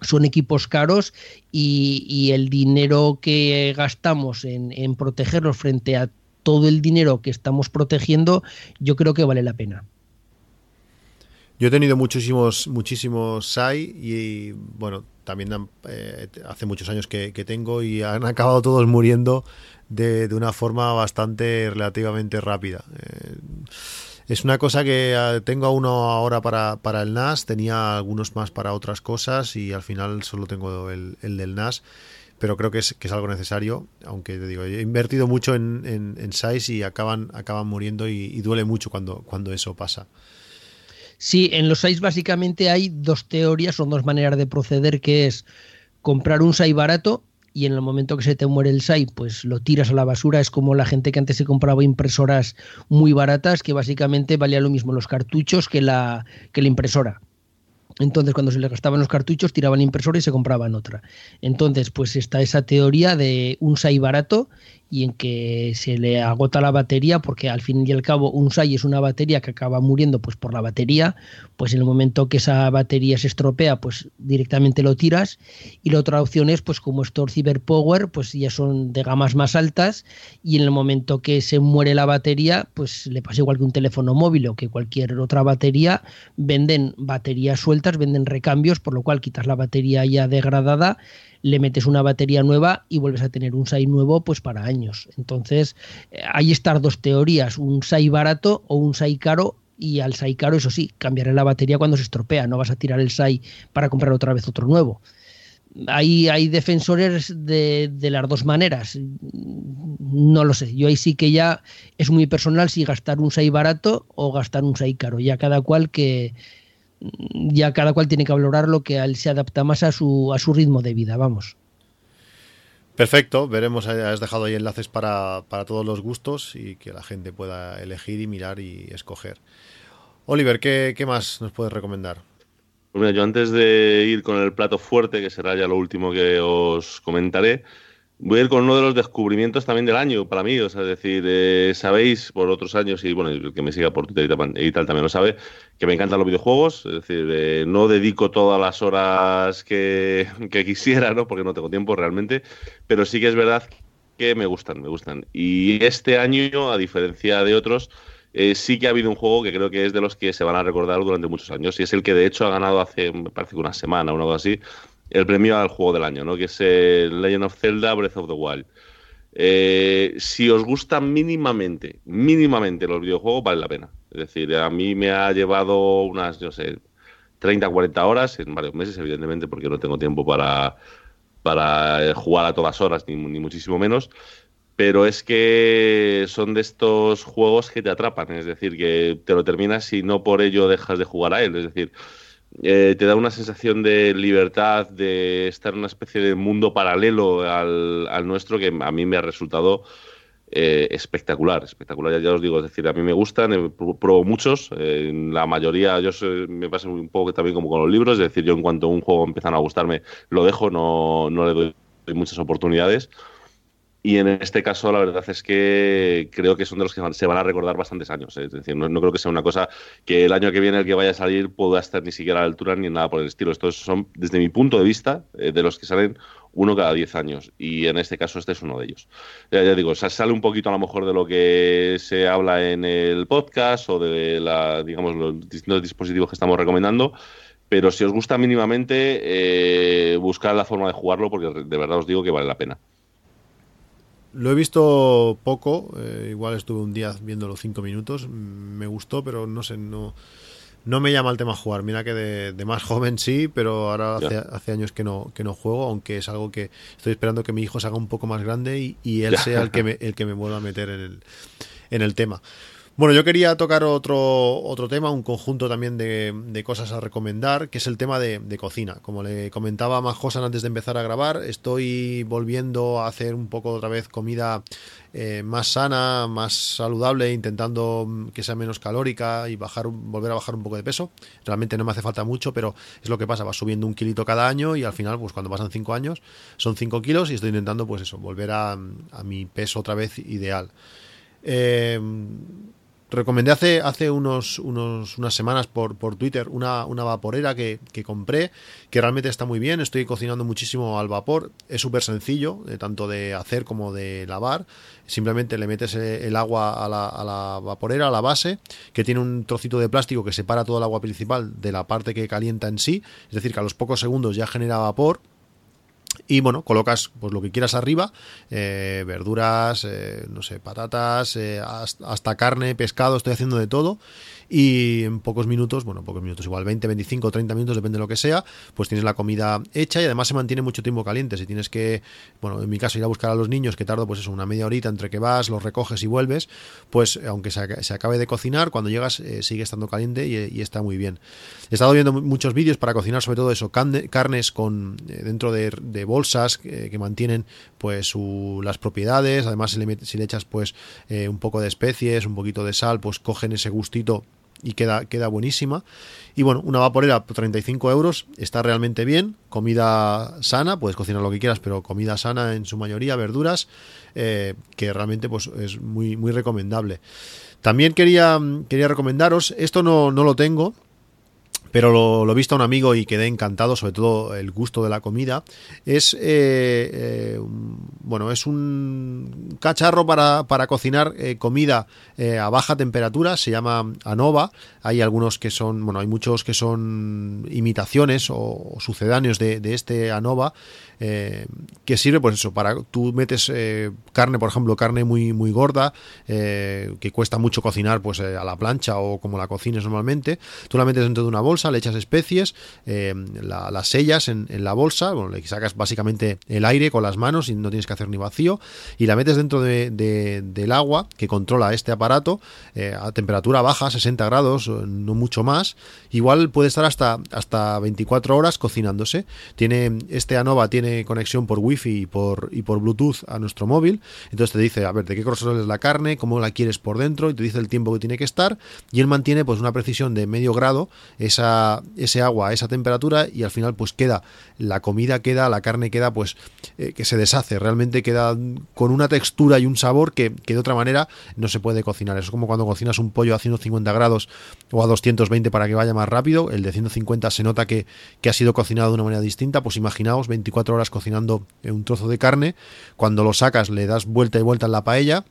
son equipos caros y, el dinero que gastamos en, protegerlos frente a todo el dinero que estamos protegiendo, yo creo que vale la pena. Yo he tenido muchísimos, muchísimos SAI y bueno, también eh, hace muchos años que, tengo y han acabado todos muriendo de, una forma bastante relativamente rápida. Eh, es una cosa que ah, tengo uno ahora para, para, el NAS, tenía algunos más para otras cosas y al final solo tengo el, el del NAS, pero creo que es, que es algo necesario, aunque te digo, he invertido mucho en, en, en SAIS y acaban, acaban muriendo y, duele mucho cuando, cuando eso pasa. Sí, en los SAIS básicamente hay dos teorías, son dos maneras de proceder, que es comprar un SAI barato y en el momento que se te muere el SAI, pues lo tiras a la basura. Es como la gente que antes se compraba impresoras muy baratas, que básicamente valía lo mismo los cartuchos que la, que la impresora. Entonces, cuando se le gastaban los cartuchos, tiraban la impresora y se compraban otra. Entonces, pues está esa teoría de un SAI barato y en que se le agota la batería, porque al fin y al cabo un SAI es una batería que acaba muriendo pues por la batería, pues en el momento que esa batería se estropea, pues directamente lo tiras. Y la otra opción es, pues como estos Cyberpower, pues ya son de gamas más altas y en el momento que se muere la batería, pues le pasa igual que un teléfono móvil o que cualquier otra batería, venden baterías sueltas, venden recambios, por lo cual quitas la batería ya degradada le metes una batería nueva y vuelves a tener un SAI nuevo pues para años. Entonces, eh, hay estas dos teorías, un SAI barato o un SAI caro y al SAI caro, eso sí, cambiaré la batería cuando se estropea, no vas a tirar el SAI para comprar otra vez otro nuevo. Hay, hay defensores de, de, las dos maneras. No lo sé. Yo ahí sí que ya es muy personal si gastar un SAI barato o gastar un SAI caro. Ya cada cual que, ya cada cual tiene que valorar lo que él se adapta más a su, a su ritmo de vida, vamos. Perfecto, veremos, has dejado ahí enlaces para, todos los gustos y que la gente pueda elegir y mirar y escoger. Oliver, ¿qué, qué más nos puedes recomendar? Pues mira, yo antes de ir con el plato fuerte, que será ya lo último que os comentaré, Voy a ir con uno de los descubrimientos también del año para mí. O sea, es decir, eh, sabéis por otros años, y bueno, el que me siga por Twitter y tal también lo sabe, que me encantan los videojuegos. Es decir, eh, no dedico todas las horas que, quisiera, ¿no? Porque no tengo tiempo realmente. Pero sí que es verdad que me gustan, me gustan. Y este año, a diferencia de otros, eh, sí que ha habido un juego que creo que es de los que se van a recordar durante muchos años. Y es el que de hecho ha ganado hace, parece que una semana o algo así el premio al juego del año, ¿no? que es el Legend of Zelda Breath of the Wild. Eh, si os gustan mínimamente, mínimamente los videojuegos, vale la pena. Es decir, a mí me ha llevado unas, yo sé, 30, 40 horas en varios meses, evidentemente, porque no tengo tiempo para, para eh, jugar a todas horas, ni, ni muchísimo menos pero es que son de estos juegos que te atrapan, es decir, que te lo terminas y no por ello dejas de jugar a él, es decir, eh, te da una sensación de libertad, de estar en una especie de mundo paralelo al, nuestro que a mí me ha resultado eh, espectacular, espectacular, ya, os digo, es decir, a mí me gustan, eh, pruebo muchos, la mayoría, yo me pasa un poco también como con los libros, es decir, yo en cuanto un juego empieza a gustarme, lo dejo, no, no le doy muchas oportunidades. Y en este caso, la verdad es que creo que son de los que se van a recordar bastantes años. ¿eh? Es decir, no, creo que sea una cosa que el año que viene el que vaya a salir pueda estar ni siquiera a la altura ni nada por el estilo. Estos son, desde mi punto de vista, eh, de los que salen uno cada diez años. Y en este caso, este es uno de ellos. Ya, digo, sale un poquito a lo mejor de lo que se habla en el podcast o de la, digamos, los distintos dispositivos que estamos recomendando pero si os gusta mínimamente, eh, buscad la forma de jugarlo porque de verdad os digo que vale la pena. Lo he visto poco, eh, igual estuve un día viéndolo cinco minutos, me gustó, pero no sé, no, no me llama el tema jugar. Mira que de, más *laughs* joven sí, pero ahora hace, años que no, que no juego, aunque es algo que estoy esperando que mi hijo se haga un poco más grande y, él sea el que me, *laughs* el que me vuelva a meter en el, en el tema. Bueno, yo quería tocar otro, otro tema, un conjunto también de, cosas a recomendar, que es el tema de, cocina. Como le comentaba a Majosan antes de empezar a grabar, estoy volviendo a hacer un poco otra vez comida eh, más sana, más saludable, intentando que sea menos calórica y bajar, volver a bajar un poco de peso. Realmente no me hace falta mucho, pero es lo que pasa, va subiendo un kilito cada año y al final, pues cuando pasan cinco años, son cinco kilos y estoy intentando, pues eso, volver a, a mi peso otra vez ideal. Eh, recomendé hace, hace unos, unos, unas semanas por, por Twitter una, una vaporera que, compré, que realmente está muy bien. Estoy cocinando muchísimo al vapor. Es súper sencillo, de, tanto de hacer como de lavar. Simplemente le metes eh, el agua a la, a la vaporera, a la base, que tiene un trocito de plástico que separa todo el agua principal de la parte que calienta en sí. Es decir, que a los pocos segundos ya genera vapor y bueno, colocas pues lo que quieras arriba, eh, verduras, eh, no sé, patatas, eh, hasta, carne, pescado, estoy haciendo de todo y en pocos minutos, bueno, pocos minutos, igual 20, 25, 30 minutos, depende de lo que sea, pues tienes la comida hecha y además se mantiene mucho tiempo caliente. Si tienes que, bueno, en mi caso ir a buscar a los niños, que tardo pues eso, una media horita entre que vas, los recoges y vuelves, pues aunque se, acabe de cocinar, cuando llegas eh, sigue estando caliente y, está muy bien. He estado viendo muchos vídeos para cocinar sobre todo eso, carnes con eh, dentro de, bolsas que mantienen pues las propiedades, además si le, echas pues eh, un poco de especies, un poquito de sal, pues cogen ese gustito y queda, queda buenísima. Y bueno, una vaporera por 35 euros está realmente bien. Comida sana, puedes cocinar lo que quieras, pero comida sana en su mayoría, verduras, eh, que realmente pues, es muy, muy recomendable. También quería, quería recomendaros, esto no, no lo tengo, pero lo, he visto a un amigo y quedé encantado, sobre todo el gusto de la comida. Es, eh, eh, bueno, es un cacharro para, para cocinar eh, comida a baja temperatura, se llama ANOVA. Hay algunos que son, bueno, hay muchos que son imitaciones o, sucedáneos de, de este ANOVA. Que sirve pues eso, para tú metes carne, por ejemplo, carne muy, muy gorda, que cuesta mucho cocinar pues a la plancha o como la cocines normalmente, tú la metes dentro de una bolsa, le echas especies, la, las sellas en, la bolsa, bueno, le sacas básicamente el aire con las manos y no tienes que hacer ni vacío, y la metes dentro de, del agua que controla este aparato a temperatura baja, 60 grados, no mucho más, igual puede estar hasta, hasta 24 horas cocinándose. Tiene, este ANOVA tiene conexión por wifi y por, y por Bluetooth a nuestro móvil. Entonces te dice, a ver, de qué grosor es la carne, cómo la quieres por dentro, y te dice el tiempo que tiene que estar. Y él mantiene pues una precisión de medio grado esa, ese agua, esa temperatura, y al final pues queda, la comida queda, la carne queda pues eh, que se deshace, realmente queda con una textura y un sabor que, que de otra manera no se puede cocinar. Eso es como cuando cocinas un pollo a 150 grados o a 220 para que vaya más rápido. El de 150 se nota que, que ha sido cocinado de una manera distinta. Pues imaginaos 24 horas cocinando un trozo de carne, cuando lo sacas le das vuelta y vuelta en la paella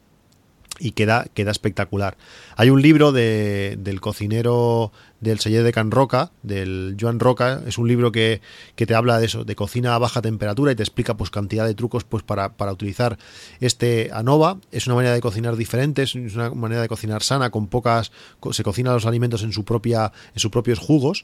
y queda, queda espectacular. Hay un libro de, del cocinero del seller de Can Roca, del Joan Roca. Es un libro que, que, te habla de eso, de cocina a baja temperatura y te explica pues cantidad de trucos pues para, para utilizar este ANOVA. Es una manera de cocinar diferente, es una manera de cocinar sana, con pocas, se cocina los alimentos en su propia, en sus propios jugos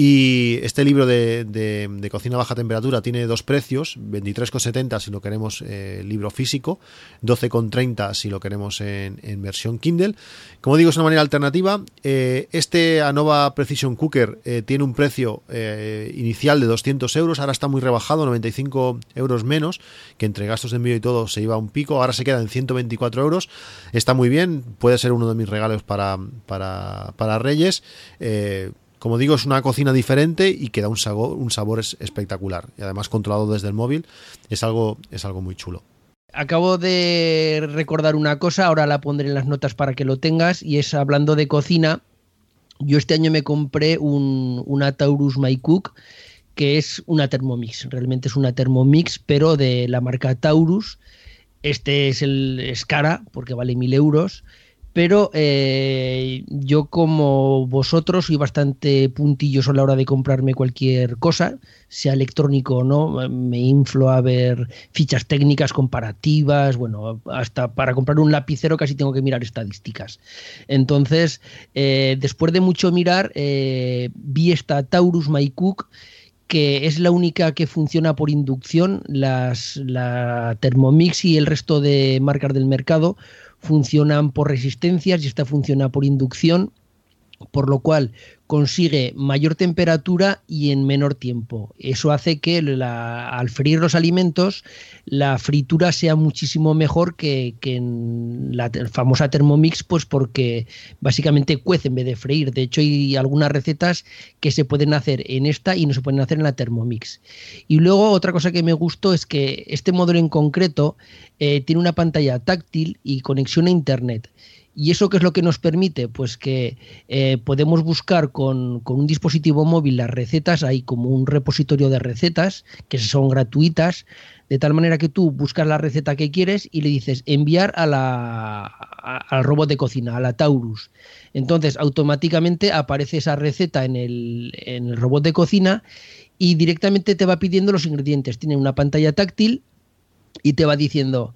y este libro de, de, cocina a baja temperatura tiene dos precios, 23,70 si lo queremos eh, libro físico, 12,30 si lo queremos en, en, versión Kindle. Como digo, es una manera alternativa. Eh, este ANOVA Precision Cooker eh, tiene un precio eh, inicial de 200 euros, ahora está muy rebajado, 95 euros menos, que entre gastos de envío y todo se iba a un pico, ahora se queda en 124 euros. Está muy bien, puede ser uno de mis regalos para, para, para Reyes. Como digo, es una cocina diferente y que da un sabor, un sabor espectacular. Y además controlado desde el móvil, es algo, es algo muy chulo. Acabo de recordar una cosa, ahora la pondré en las notas para que lo tengas, y es hablando de cocina. Yo este año me compré un, una Taurus My Cook, que es una Thermomix. Realmente es una Thermomix, pero de la marca Taurus. Este es el es porque vale mil euros pero eh, yo como vosotros soy bastante puntilloso a la hora de comprarme cualquier cosa, sea electrónico o no, me inflo a ver fichas técnicas comparativas, bueno, hasta para comprar un lapicero casi tengo que mirar estadísticas. Entonces, eh, después de mucho mirar, eh, vi esta Taurus MyCook que es la única que funciona por inducción, las, la Thermomix y el resto de marcas del mercado funcionan por resistencias y esta funciona por inducción, por lo cual consigue mayor temperatura y en menor tiempo. Eso hace que al freír los alimentos la fritura sea muchísimo mejor que, en la famosa Thermomix, pues porque básicamente cuece en vez de freír. De hecho, hay algunas recetas que se pueden hacer en esta y no se pueden hacer en la Thermomix. Y luego otra cosa que me gustó es que este modelo en concreto eh, tiene una pantalla táctil y conexión a Internet. ¿Y eso qué es lo que nos permite? Pues que eh, podemos buscar con, un dispositivo móvil las recetas, hay como un repositorio de recetas que son gratuitas, de tal manera que tú buscas la receta que quieres y le dices enviar a la, al robot de cocina, a la Taurus. Entonces automáticamente aparece esa receta en el, en el robot de cocina y directamente te va pidiendo los ingredientes. Tiene una pantalla táctil y te va diciendo,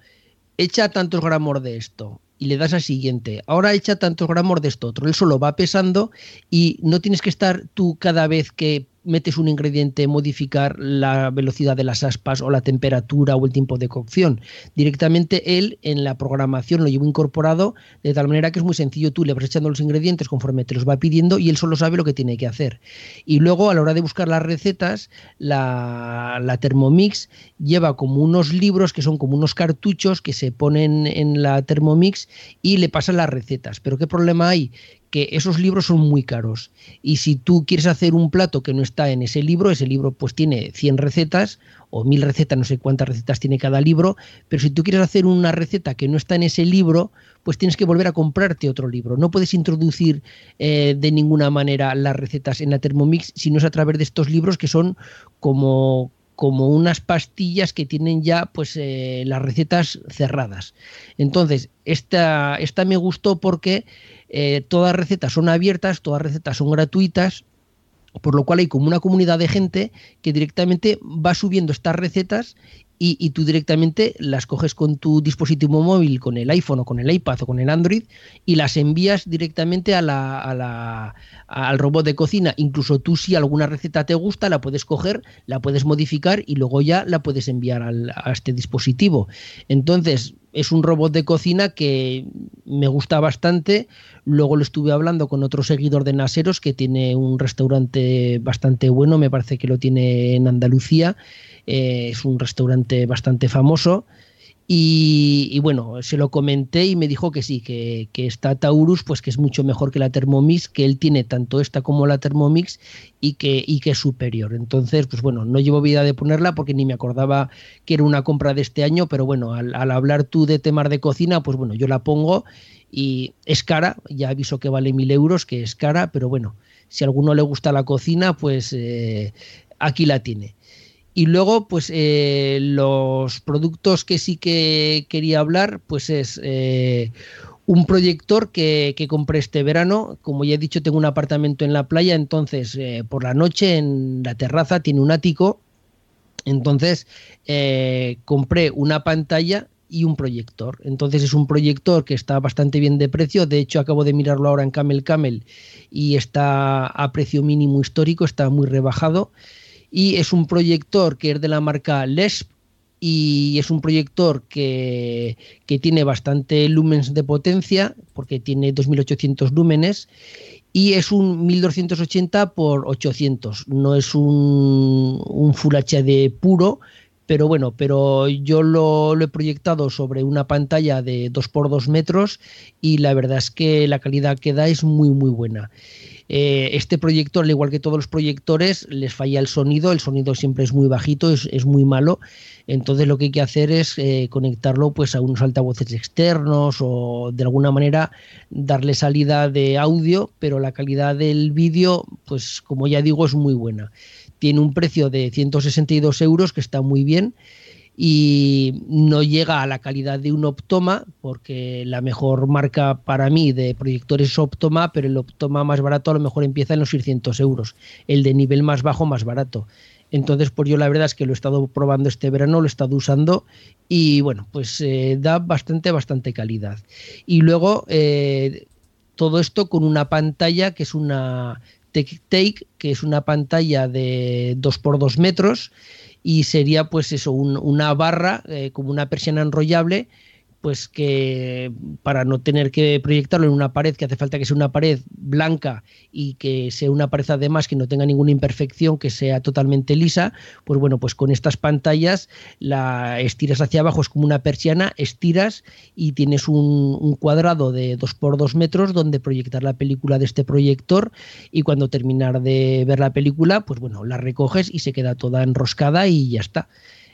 echa tantos gramos de esto, y le das al siguiente. Ahora echa tantos gramos de esto otro. Él solo va pesando y no tienes que estar tú cada vez que metes un ingrediente, modificar la velocidad de las aspas o la temperatura o el tiempo de cocción. Directamente él en la programación lo lleva incorporado de tal manera que es muy sencillo. Tú le vas echando los ingredientes conforme te los va pidiendo y él solo sabe lo que tiene que hacer. Y luego a la hora de buscar las recetas, la, la Thermomix lleva como unos libros que son como unos cartuchos que se ponen en la Thermomix y le pasan las recetas. Pero ¿qué problema hay? Que esos libros son muy caros y si tú quieres hacer un plato que no está en ese libro, ese libro pues tiene 100 recetas o 1000 recetas, no sé cuántas recetas tiene cada libro, pero si tú quieres hacer una receta que no está en ese libro, pues tienes que volver a comprarte otro libro. No puedes introducir eh, de ninguna manera las recetas en la Thermomix si no es a través de estos libros que son como como unas pastillas que tienen ya pues eh, las recetas cerradas. Entonces, esta, esta me gustó porque eh, todas recetas son abiertas, todas recetas son gratuitas, por lo cual hay como una comunidad de gente que directamente va subiendo estas recetas y, tú directamente las coges con tu dispositivo móvil, con el iPhone o con el iPad o con el Android y las envías directamente a la, al robot de cocina. Incluso tú si alguna receta te gusta, la puedes coger, la puedes modificar y luego ya la puedes enviar a este dispositivo. Entonces, es un robot de cocina que me gusta bastante. Luego lo estuve hablando con otro seguidor de Naseros que tiene un restaurante bastante bueno, me parece que lo tiene en Andalucía. Eh, es un restaurante bastante famoso. Y, bueno, se lo comenté y me dijo que sí, que, que Taurus, pues que es mucho mejor que la Thermomix, que él tiene tanto esta como la Thermomix y que, y que es superior. Entonces, pues bueno, no llevo vida de ponerla porque ni me acordaba que era una compra de este año, pero bueno, al, hablar tú de temas de cocina, pues bueno, yo la pongo y es cara, ya aviso que vale mil euros, que es cara, pero bueno, si a alguno le gusta la cocina, pues eh, aquí la tiene. Y luego, pues eh, los productos que sí que quería hablar, pues es eh, un proyector que, compré este verano. Como ya he dicho, tengo un apartamento en la playa, entonces eh, por la noche en la terraza tiene un ático. Entonces compré una pantalla y un proyector. Entonces es un proyector que está bastante bien de precio. De hecho, acabo de mirarlo ahora en Camel Camel y está a precio mínimo histórico, está muy rebajado. Y es un proyector que es de la marca LESP y es un proyector que, tiene bastante lumens de potencia, porque tiene 2800 lúmenes, y es un 1280 por 800. No es un, un Full HD puro, pero bueno, pero yo lo, he proyectado sobre una pantalla de 2 por 2 metros y la verdad es que la calidad que da es muy muy buena. Eh, este proyector, al igual que todos los proyectores, les falla el sonido, el sonido siempre es muy bajito, es, muy malo, entonces lo que hay que hacer es eh, conectarlo pues a unos altavoces externos o de alguna manera darle salida de audio, pero la calidad del vídeo, pues como ya digo, es muy buena. Tiene un precio de 162 euros, que está muy bien, y no llega a la calidad de un Optoma, porque la mejor marca para mí de proyectores es Optoma, pero el Optoma más barato a lo mejor empieza en los 600 euros, el de nivel más bajo más barato. Entonces, pues yo la verdad es que lo he estado probando este verano, lo he estado usando y bueno, pues eh, da bastante, bastante calidad. Y luego eh, todo esto con una pantalla que es una Take, que es una pantalla de 2 por 2 metros y sería pues eso, una barra eh, como una persiana enrollable pues que para no tener que proyectarlo en una pared, que hace falta que sea una pared blanca y que sea una pared además que no tenga ninguna imperfección, que sea totalmente lisa, pues bueno, pues con estas pantallas la estiras hacia abajo, es como una persiana, estiras y tienes un, cuadrado de 2 por 2 metros donde proyectar la película de este proyector y cuando terminar de ver la película, pues bueno, la recoges y se queda toda enroscada y ya está.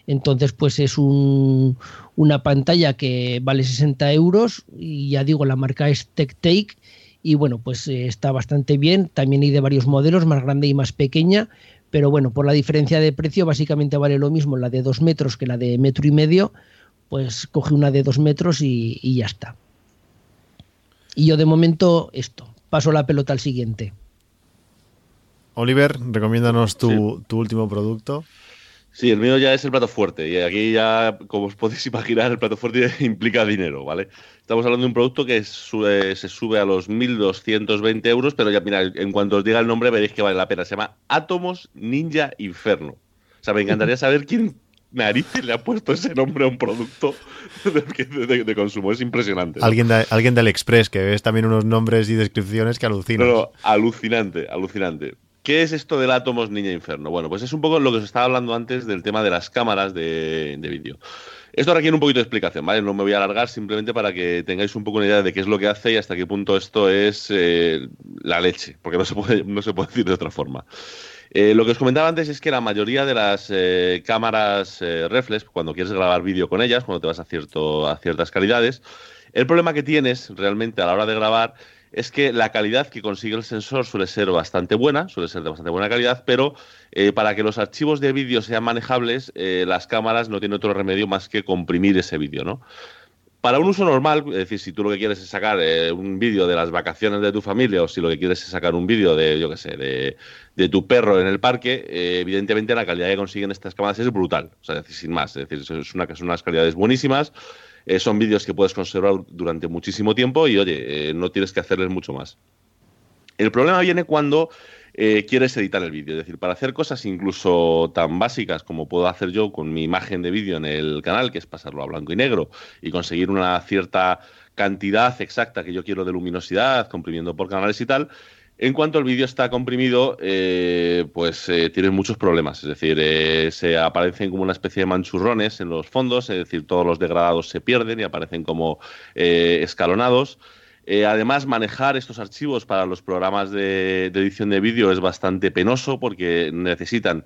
Entonces, pues es una pantalla que vale 60 euros y ya digo, la marca es TechTake y bueno, pues eh, está bastante bien. También hay de varios modelos, más grande y más pequeña, pero bueno, por la diferencia de precio básicamente vale lo mismo la de dos metros que la de metro y medio, pues coge una de dos metros y, ya está. Y yo de momento esto, paso la pelota al siguiente. Oliver, recomiéndanos tu último producto. Sí, el mío ya es el plato fuerte y aquí ya, como os podéis *laughs* imaginar, el plato fuerte *laughs* implica dinero, ¿vale? Estamos hablando de un producto que se sube a los 1.220 euros, pero ya, mira, en cuanto os diga el nombre veréis que vale la pena. Se llama Atomos Ninja Inferno. O sea, me encantaría *laughs* saber quién narices le ha puesto ese nombre a un producto de, consumo. Es impresionante. Alguien, de, alguien del Express, que ves también unos nombres y descripciones que alucinan. No, alucinante, alucinante. ¿Qué es esto del Atomos Niña Inferno? Bueno, pues es un poco lo que os estaba hablando antes del tema de las cámaras de, vídeo. Esto requiere un poquito de explicación, ¿vale? No me voy a alargar simplemente para que tengáis un poco una idea de qué es lo que hace y hasta qué punto esto es eh, la leche, porque no se puede, *laughs* no se puede decir de otra forma. Eh, lo que os comentaba antes es que la mayoría de las eh, cámaras reflex, cuando quieres grabar vídeo con ellas, cuando te vas a, cierto, a ciertas calidades, el problema que tienes realmente a la hora de grabar es que la calidad que consigue el sensor suele ser bastante buena, suele ser de bastante buena calidad, pero eh, para que los archivos de vídeo sean manejables, eh, las cámaras no tienen otro remedio más que comprimir ese vídeo, ¿no? Para un uso normal, es decir, si tú lo que quieres es sacar eh, un vídeo de las vacaciones de tu familia o si lo que quieres es sacar un vídeo de, yo qué sé, de, tu perro en el parque, evidentemente la calidad que consiguen estas cámaras es brutal, o sea, es decir, sin más, es decir, son unas calidades buenísimas, eh, son vídeos que puedes conservar durante muchísimo tiempo y, oye, eh, no tienes que hacerles mucho más. El problema viene cuando eh, quieres editar el vídeo. Es decir, para hacer cosas incluso tan básicas como puedo hacer yo con mi imagen de vídeo en el canal, que es pasarlo a blanco y negro y conseguir una cierta cantidad exacta que yo quiero de luminosidad, comprimiendo por canales y tal, en cuanto el vídeo está comprimido, eh, pues eh, tiene muchos problemas. Es decir, eh, se aparecen como una especie de manchurrones en los fondos, es decir, todos los degradados se pierden y aparecen como escalonados. además, manejar estos archivos para los programas de, edición de vídeo es bastante penoso porque necesitan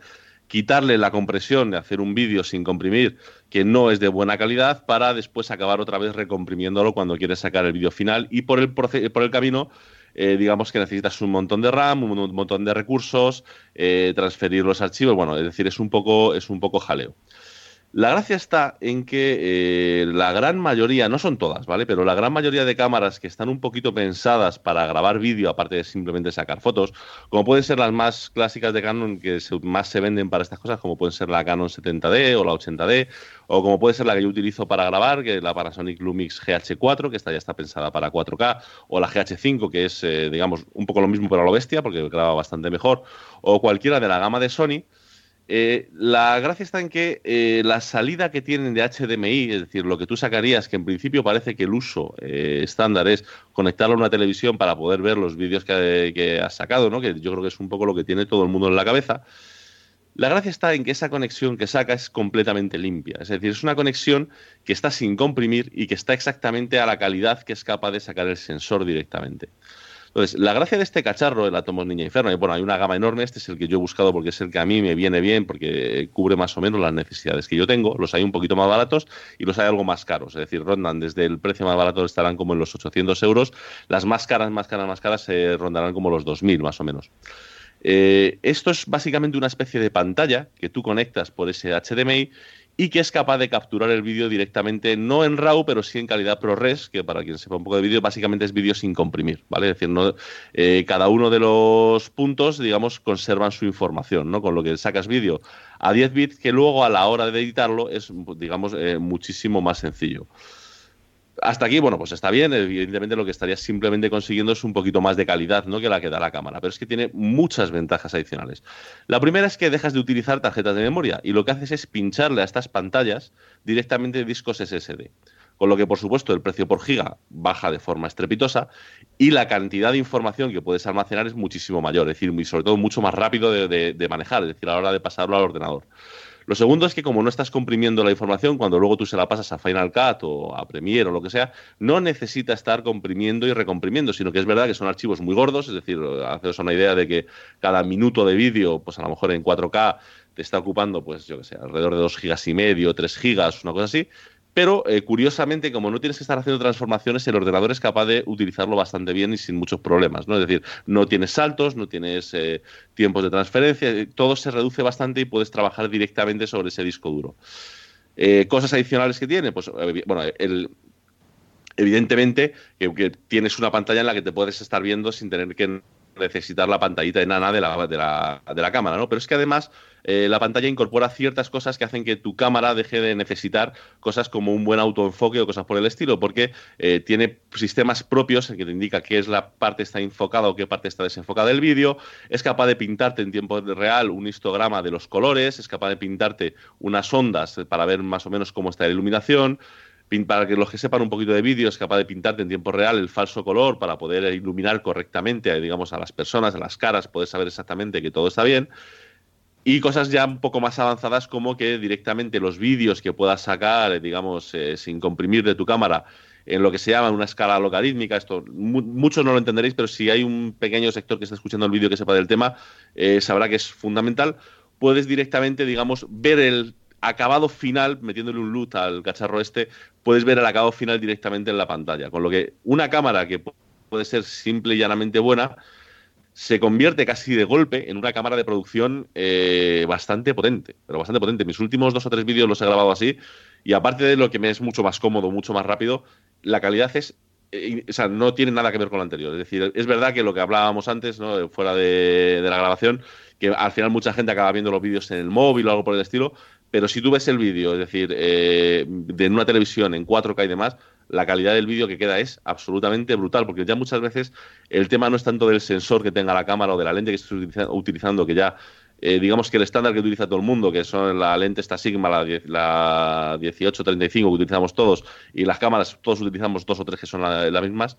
quitarle la compresión de hacer un vídeo sin comprimir que no es de buena calidad para después acabar otra vez recomprimiéndolo cuando quieres sacar el vídeo final y por el, por el camino eh, digamos que necesitas un montón de RAM, un montón de recursos, eh, transferir los archivos, bueno, es decir, es un poco, es un poco jaleo. La gracia está en que eh, la gran mayoría, no son todas, ¿vale? Pero la gran mayoría de cámaras que están un poquito pensadas para grabar vídeo, aparte de simplemente sacar fotos, como pueden ser las más clásicas de Canon que más se venden para estas cosas, como pueden ser la Canon 70D o la 80D, o como puede ser la que yo utilizo para grabar, que es la Panasonic Lumix GH4, que esta ya está pensada para 4K, o la GH5, que es, eh, digamos, un poco lo mismo pero a lo bestia, porque graba bastante mejor, o cualquiera de la gama de Sony eh, la gracia está en que eh, la salida que tienen de HDMI, es decir, lo que tú sacarías, que en principio parece que el uso eh, estándar es conectarlo a una televisión para poder ver los vídeos que, que, has sacado, ¿no? que yo creo que es un poco lo que tiene todo el mundo en la cabeza. La gracia está en que esa conexión que saca es completamente limpia, es decir, es una conexión que está sin comprimir y que está exactamente a la calidad que es capaz de sacar el sensor directamente. Entonces, la gracia de este cacharro, el Atomos Niña Inferno, y bueno, hay una gama enorme, este es el que yo he buscado porque es el que a mí me viene bien, porque cubre más o menos las necesidades que yo tengo. Los hay un poquito más baratos y los hay algo más caros, es decir, rondan desde el precio más barato estarán como en los 800 euros, las más caras, más caras, más caras se rondarán como los 2.000 más o menos. Eh, esto es básicamente una especie de pantalla que tú conectas por ese HDMI y que es capaz de capturar el vídeo directamente, no en RAW, pero sí en calidad ProRes, que para quien sepa un poco de vídeo, básicamente es vídeo sin comprimir, ¿vale? Es decir, eh, cada uno de los puntos, digamos, conservan su información, ¿no? Con lo que sacas vídeo a 10 bits, que luego a la hora de editarlo es, digamos, eh, muchísimo más sencillo. Hasta aquí, bueno, pues está bien. Evidentemente, lo que estarías simplemente consiguiendo es un poquito más de calidad ¿no? que la que da la cámara, pero es que tiene muchas ventajas adicionales. La primera es que dejas de utilizar tarjetas de memoria y lo que haces es pincharle a estas pantallas directamente discos SSD. Con lo que, por supuesto, el precio por giga baja de forma estrepitosa y la cantidad de información que puedes almacenar es muchísimo mayor, es decir, y sobre todo mucho más rápido de manejar, es decir, a la hora de pasarlo al ordenador. Lo segundo es que como no estás comprimiendo la información, cuando luego tú se la pasas a Final Cut o a Premiere o lo que sea, no necesita estar comprimiendo y recomprimiendo, sino que es verdad que son archivos muy gordos, es decir, haceros una idea de que cada minuto de vídeo, pues a lo mejor en 4K te está ocupando, pues yo que sé, alrededor de 2 gigas y medio, 3 gigas, una cosa así, pero eh, curiosamente, como no tienes que estar haciendo transformaciones, el ordenador es capaz de utilizarlo bastante bien y sin muchos problemas. Es decir, no tienes saltos, no tienes eh, tiempos de transferencia, eh, todo se reduce bastante y puedes trabajar directamente sobre ese disco duro. cosas adicionales que tiene, pues bueno, evidentemente que, tienes una pantalla en la que te puedes estar viendo sin tener que necesitar la pantallita enana de la, de la, de la cámara, ¿no? Pero es que además eh, la pantalla incorpora ciertas cosas que hacen que tu cámara deje de necesitar cosas como un buen autoenfoque o cosas por el estilo, porque eh, tiene sistemas propios que te indica qué es la parte está enfocada o qué parte está desenfocada del vídeo, es capaz de pintarte en tiempo real un histograma de los colores, es capaz de pintarte unas ondas para ver más o menos cómo está la iluminación, para que los que sepan un poquito de vídeo, es capaz de pintarte en tiempo real el falso color para poder iluminar correctamente, digamos, a las personas, a las caras, poder saber exactamente que todo está bien. Y cosas ya un poco más avanzadas como que directamente los vídeos que puedas sacar, digamos, eh, sin comprimir de tu cámara, en lo que se llama una escala logarítmica, esto muchos no lo entenderéis, pero si hay un pequeño sector que está escuchando el vídeo que sepa del tema, eh, sabrá que es fundamental. Puedes directamente, digamos, ver el acabado final, metiéndole un loot al cacharro este, puedes ver el acabado final directamente en la pantalla. Con lo que una cámara que puede ser simple y llanamente buena, se convierte casi de golpe en una cámara de producción eh, bastante potente, pero bastante potente. Mis últimos dos o tres vídeos los he grabado así y aparte de lo que me es mucho más cómodo, mucho más rápido, la calidad es eh, o sea, no tiene nada que ver con lo anterior. Es decir, es verdad que lo que hablábamos antes, ¿no? fuera de, la grabación, que al final mucha gente acaba viendo los vídeos en el móvil o algo por el estilo, pero si tú ves el vídeo, es decir, eh, de una televisión en 4K y demás, la calidad del vídeo que queda es absolutamente brutal, porque ya muchas veces el tema no es tanto del sensor que tenga la cámara o de la lente que estés utilizando, que ya eh, digamos que el estándar que utiliza todo el mundo, que son la lente esta Sigma, la, la 1835 que utilizamos todos, y las cámaras todos utilizamos dos o tres que son las mismas,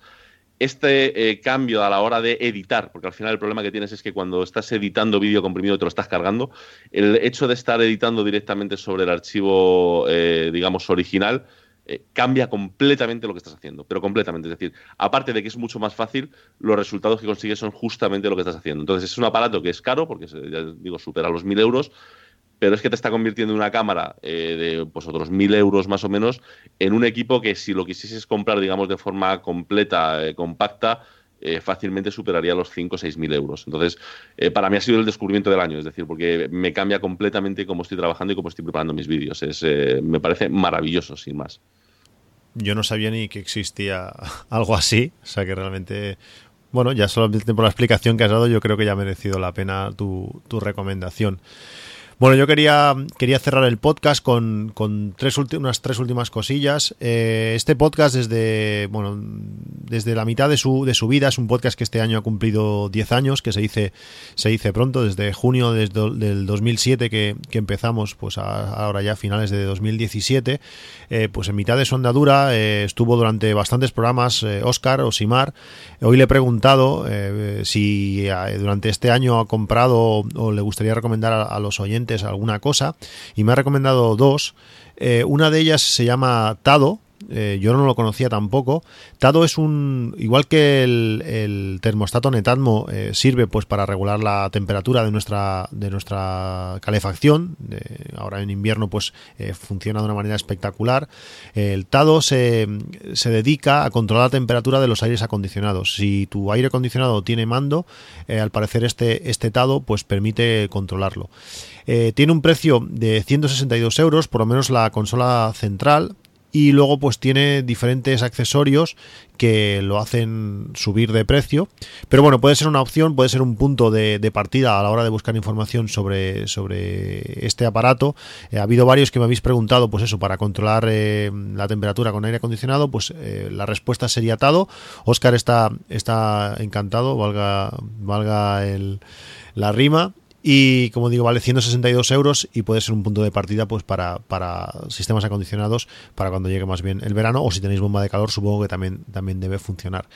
este eh, cambio a la hora de editar, porque al final el problema que tienes es que cuando estás editando vídeo comprimido te lo estás cargando, el hecho de estar editando directamente sobre el archivo, eh, digamos, original, eh, cambia completamente lo que estás haciendo, pero completamente. Es decir, aparte de que es mucho más fácil, los resultados que consigues son justamente lo que estás haciendo. Entonces es un aparato que es caro, porque ya digo, supera los mil euros, pero es que te está convirtiendo una cámara eh, de pues otros mil euros más o menos en un equipo que si lo quisieses comprar, digamos, de forma completa, eh, compacta, eh, fácilmente superaría los 5 o 6 mil euros. Entonces, eh, para mí ha sido el descubrimiento del año, es decir, porque me cambia completamente cómo estoy trabajando y cómo estoy preparando mis vídeos. Es, eh, me parece maravilloso, sin más. Yo no sabía ni que existía *laughs* algo así, o sea que realmente bueno, ya solamente por la explicación que has dado, yo creo que ya ha merecido la pena tu, tu recomendación. Bueno, yo quería, quería cerrar el podcast con, con tres unas tres últimas cosillas. Eh, este podcast desde, bueno, desde la mitad de su, de su vida es un podcast que este año ha cumplido 10 años, que se dice, se dice pronto, desde junio desde, del 2007 que, que empezamos, pues ahora ya finales de 2017, eh, pues en mitad de su andadura eh, estuvo durante bastantes programas Oscar o Simar. Hoy le he preguntado si durante este año ha comprado o le gustaría recomendar a los oyentes alguna cosa y me ha recomendado dos. Eh, una de ellas se llama Tado, eh, yo no lo conocía tampoco. Tado es un, igual que el, termostato Netatmo eh, sirve pues para regular la temperatura de nuestra, de nuestra calefacción. ahora en invierno pues funciona de una manera espectacular. el Tado se, se, dedica a controlar la temperatura de los aires acondicionados. Si tu aire acondicionado tiene mando, al parecer este, este Tado pues permite controlarlo. Tiene un precio de 162 euros, por lo menos la consola central y luego pues tiene diferentes accesorios que lo hacen subir de precio. Pero bueno puede ser una opción puede ser un punto de, partida a la hora de buscar información sobre, sobre este aparato. Eh, ha habido varios que me habéis preguntado pues eso para controlar eh, la temperatura con aire acondicionado pues eh, la respuesta sería atado. Oscar está, está encantado valga, valga el, la rima y como digo, vale 162 euros y puede ser un punto de partida pues para, para sistemas acondicionados para cuando llegue más bien el verano o si tenéis bomba de calor supongo que también, también debe funcionar.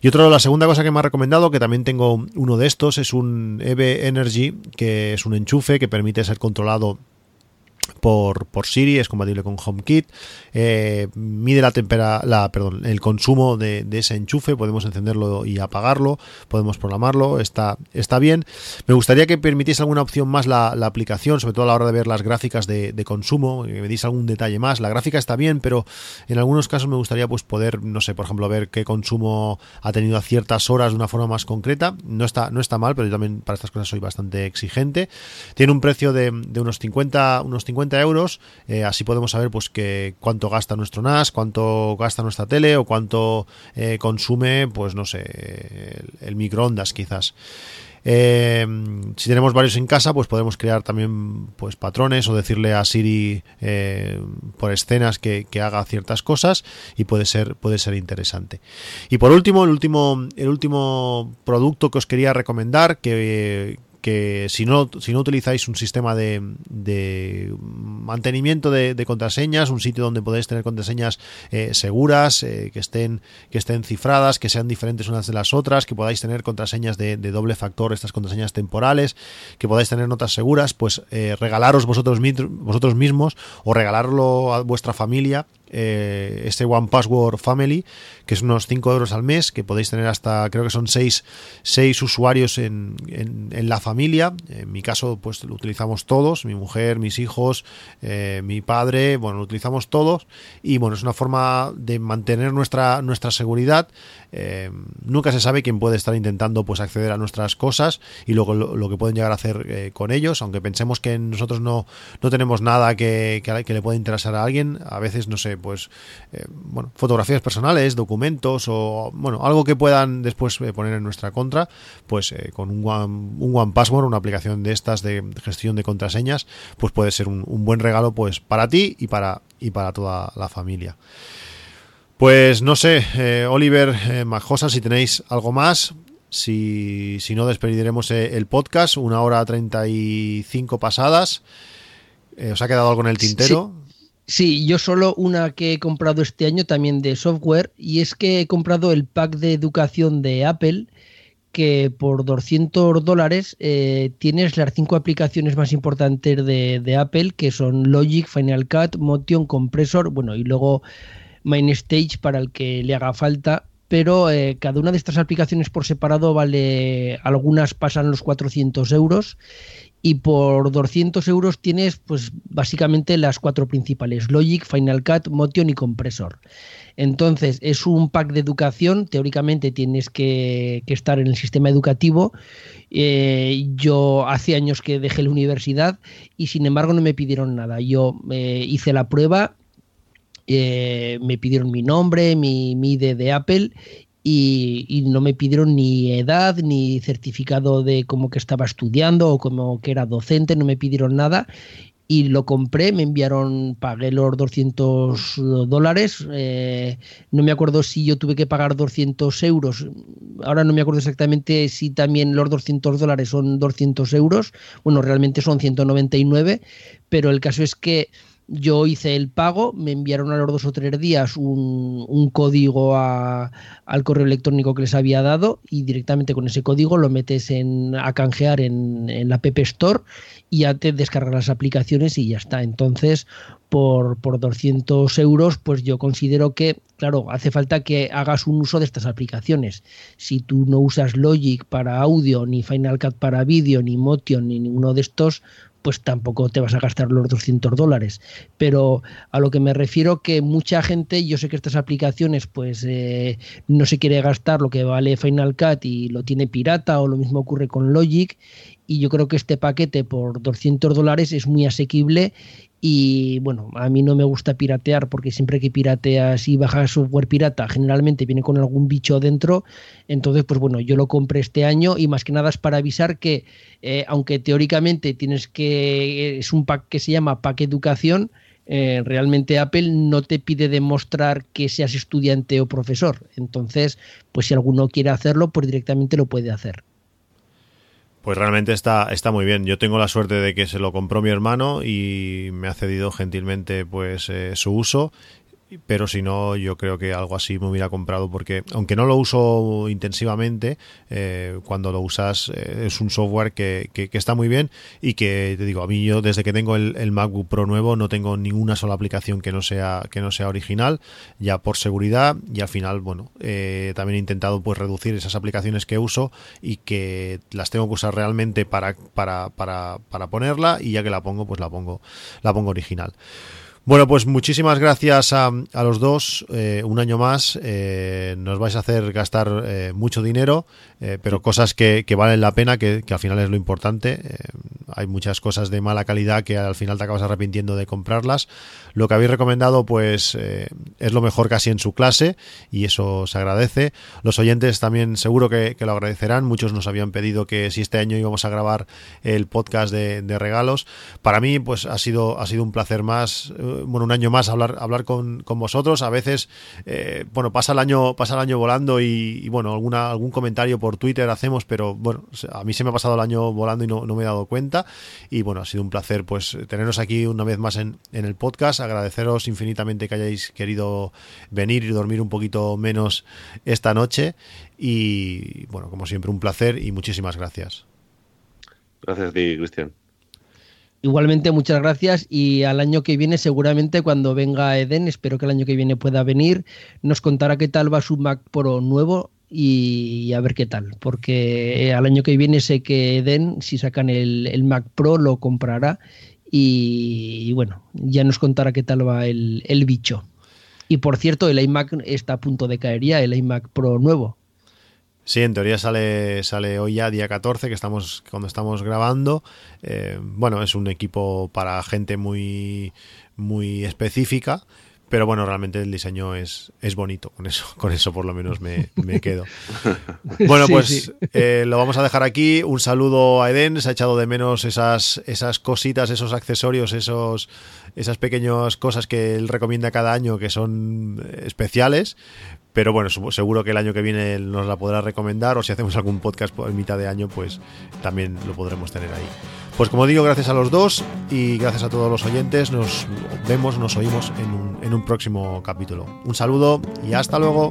Y otro, la segunda cosa que me ha recomendado, que también tengo uno de estos, es un EV Energy, que es un enchufe que permite ser controlado por, por Siri, es compatible con HomeKit, eh, mide la tempera, la, perdón, el consumo de, ese enchufe, podemos encenderlo y apagarlo, podemos programarlo, está, está bien. Me gustaría que permitiese alguna opción más la, aplicación, sobre todo a la hora de ver las gráficas de, consumo, que me diese algún detalle más. La gráfica está bien, pero en algunos casos me gustaría pues poder, no sé, por ejemplo, ver qué consumo ha tenido a ciertas horas de una forma más concreta. No está, no está mal, pero yo también para estas cosas soy bastante exigente. Tiene un precio de, de unos 50, unos 50 euros. Eh, así podemos saber pues que cuánto gasta nuestro NAS, cuánto gasta nuestra tele o cuánto eh, consume, pues no sé, el, microondas quizás. Eh, si tenemos varios en casa, pues podemos crear también pues patrones o decirle a Siri por escenas que, que, haga ciertas cosas y puede ser, puede ser interesante. Y por último, el último, el último producto que os quería recomendar, que, que si no, si no utilizáis un sistema de, de mantenimiento de, contraseñas, un sitio donde podéis tener contraseñas eh, seguras, eh, que, estén, que estén cifradas, que sean diferentes unas de las otras, que podáis tener contraseñas de, doble factor, estas contraseñas temporales, que podáis tener notas seguras, pues eh, regalaros vosotros, vosotros mismos o regalarlo a vuestra familia eh, este One Password Family, que es unos 5 euros al mes, que podéis tener hasta, creo que son 6, usuarios en, en, la familia. En mi caso, pues lo utilizamos todos, mi mujer, mis hijos, eh, mi padre, bueno, lo utilizamos todos. Y bueno, es una forma de mantener nuestra, nuestra seguridad. Eh, nunca se sabe quién puede estar intentando pues acceder a nuestras cosas y luego lo, que pueden llegar a hacer con ellos, aunque pensemos que nosotros no, no tenemos nada que, que, que le pueda interesar a alguien, a veces no sé, pues, eh, bueno, fotografías personales, documentos o, bueno, algo que puedan después eh, poner en nuestra contra, pues eh, con un One, un One Password, una aplicación de estas de gestión de contraseñas, pues puede ser un, buen regalo, pues, para ti y para, y para toda la familia. Pues no sé, Oliver Majosa, si tenéis algo más, si, si no, despediremos el podcast, una hora treinta y cinco pasadas. ¿Os ha quedado algo en el tintero? Sí, yo solo una que he comprado este año también de software y es que he comprado el pack de educación de Apple que por 200 dólares eh, tienes las cinco aplicaciones más importantes de, Apple que son Logic, Final Cut, Motion, Compressor, bueno y luego MainStage para el que le haga falta pero eh, cada una de estas aplicaciones por separado vale, algunas pasan los 400 euros y por 200 euros tienes pues básicamente las cuatro principales, Logic, Final Cut, Motion y Compressor. Entonces es un pack de educación, teóricamente tienes que, estar en el sistema educativo. Eh, yo hace años que dejé la universidad y sin embargo no me pidieron nada. Yo eh, hice la prueba, eh, me pidieron mi nombre, mi, mi ID de Apple y, no me pidieron ni edad ni certificado de cómo que estaba estudiando o como que era docente, no me pidieron nada. Y lo compré, me enviaron, pagué los 200 dólares, eh, no me acuerdo si yo tuve que pagar 200 euros, ahora no me acuerdo exactamente si también los 200 dólares son 200 euros, bueno, realmente son 199, pero el caso es que yo hice el pago, me enviaron a los dos o tres días un, código al correo electrónico que les había dado y directamente con ese código lo metes en, a canjear en, la App Store y ya te descargas las aplicaciones y ya está. Entonces, por, por 200 euros, pues yo considero que, claro, hace falta que hagas un uso de estas aplicaciones. Si tú no usas Logic para audio, ni Final Cut para vídeo, ni Motion, ni ninguno de estos, pues tampoco te vas a gastar los 200 dólares. Pero a lo que me refiero que mucha gente, yo sé que estas aplicaciones pues eh, no se quiere gastar lo que vale Final Cut y lo tiene pirata o lo mismo ocurre con Logic y yo creo que este paquete por 200 dólares es muy asequible y bueno, a mí no me gusta piratear porque siempre que pirateas y bajas software pirata, generalmente viene con algún bicho dentro. Entonces, pues bueno, yo lo compré este año y más que nada es para avisar que, eh, aunque teóricamente tienes que, es un pack que se llama Pack Educación, eh, realmente Apple no te pide demostrar que seas estudiante o profesor. Entonces, pues si alguno quiere hacerlo, pues directamente lo puede hacer. Pues realmente está, está muy bien. Yo tengo la suerte de que se lo compró mi hermano y me ha cedido gentilmente pues eh, su uso pero si no, yo creo que algo así me hubiera comprado porque, aunque no lo uso intensivamente, eh, cuando lo usas eh, es un software que, que, está muy bien y que, te digo, a mí yo desde que tengo el, MacBook Pro nuevo no tengo ninguna sola aplicación que no sea, que no sea original, ya por seguridad y al final, bueno, eh, también he intentado pues reducir esas aplicaciones que uso y que las tengo que usar realmente para, para, para, para ponerla y ya que la pongo, pues la pongo, la pongo original. Bueno, pues muchísimas gracias a, los dos. Eh, un año más eh, nos vais a hacer gastar eh, mucho dinero, pero cosas que, valen la pena, que, al final es lo importante. hay muchas cosas de mala calidad que al final te acabas arrepintiendo de comprarlas. Lo que habéis recomendado, pues es lo mejor casi en su clase y eso se agradece. Los oyentes también seguro que, lo agradecerán. Muchos nos habían pedido que si este año íbamos a grabar el podcast de, de regalos. Para mí, pues ha sido, ha sido un placer más bueno, un año más hablar, hablar con, vosotros. A veces, eh, bueno, pasa el año, pasa el año volando y, bueno, alguna, algún comentario por Twitter hacemos, pero bueno, a mí se me ha pasado el año volando y no, me he dado cuenta. Y bueno, ha sido un placer pues teneros aquí una vez más en, en el podcast. Agradeceros infinitamente que hayáis querido venir y dormir un poquito menos esta noche. Y bueno, como siempre, un placer y muchísimas gracias. Gracias a ti, Cristian. Igualmente, muchas gracias y al año que viene, seguramente cuando venga Eden, espero que el año que viene pueda venir, nos contará qué tal va su Mac Pro nuevo y, a ver qué tal, porque al año que viene sé que Eden, si sacan el, Mac Pro, lo comprará y, bueno, ya nos contará qué tal va el, el bicho. Y por cierto, el iMac está a punto de caer ya, el iMac Pro nuevo. Sí, en teoría sale, sale hoy ya, día 14, que estamos, cuando estamos grabando. Eh, bueno, es un equipo para gente muy, muy específica. Pero bueno, realmente el diseño es, es bonito, con eso, con eso por lo menos me, quedo. *laughs* Bueno, pues eh, lo vamos a dejar aquí. Un saludo a Eden, se ha echado de menos esas, esas cositas, esos accesorios, esos, esas pequeñas cosas que él recomienda cada año que son especiales. Pero bueno, seguro que el año que viene nos la podrá recomendar o si hacemos algún podcast en mitad de año, pues también lo podremos tener ahí. Pues como digo, gracias a los dos y gracias a todos los oyentes. Nos vemos, nos oímos en un, en un próximo capítulo. Un saludo y hasta luego.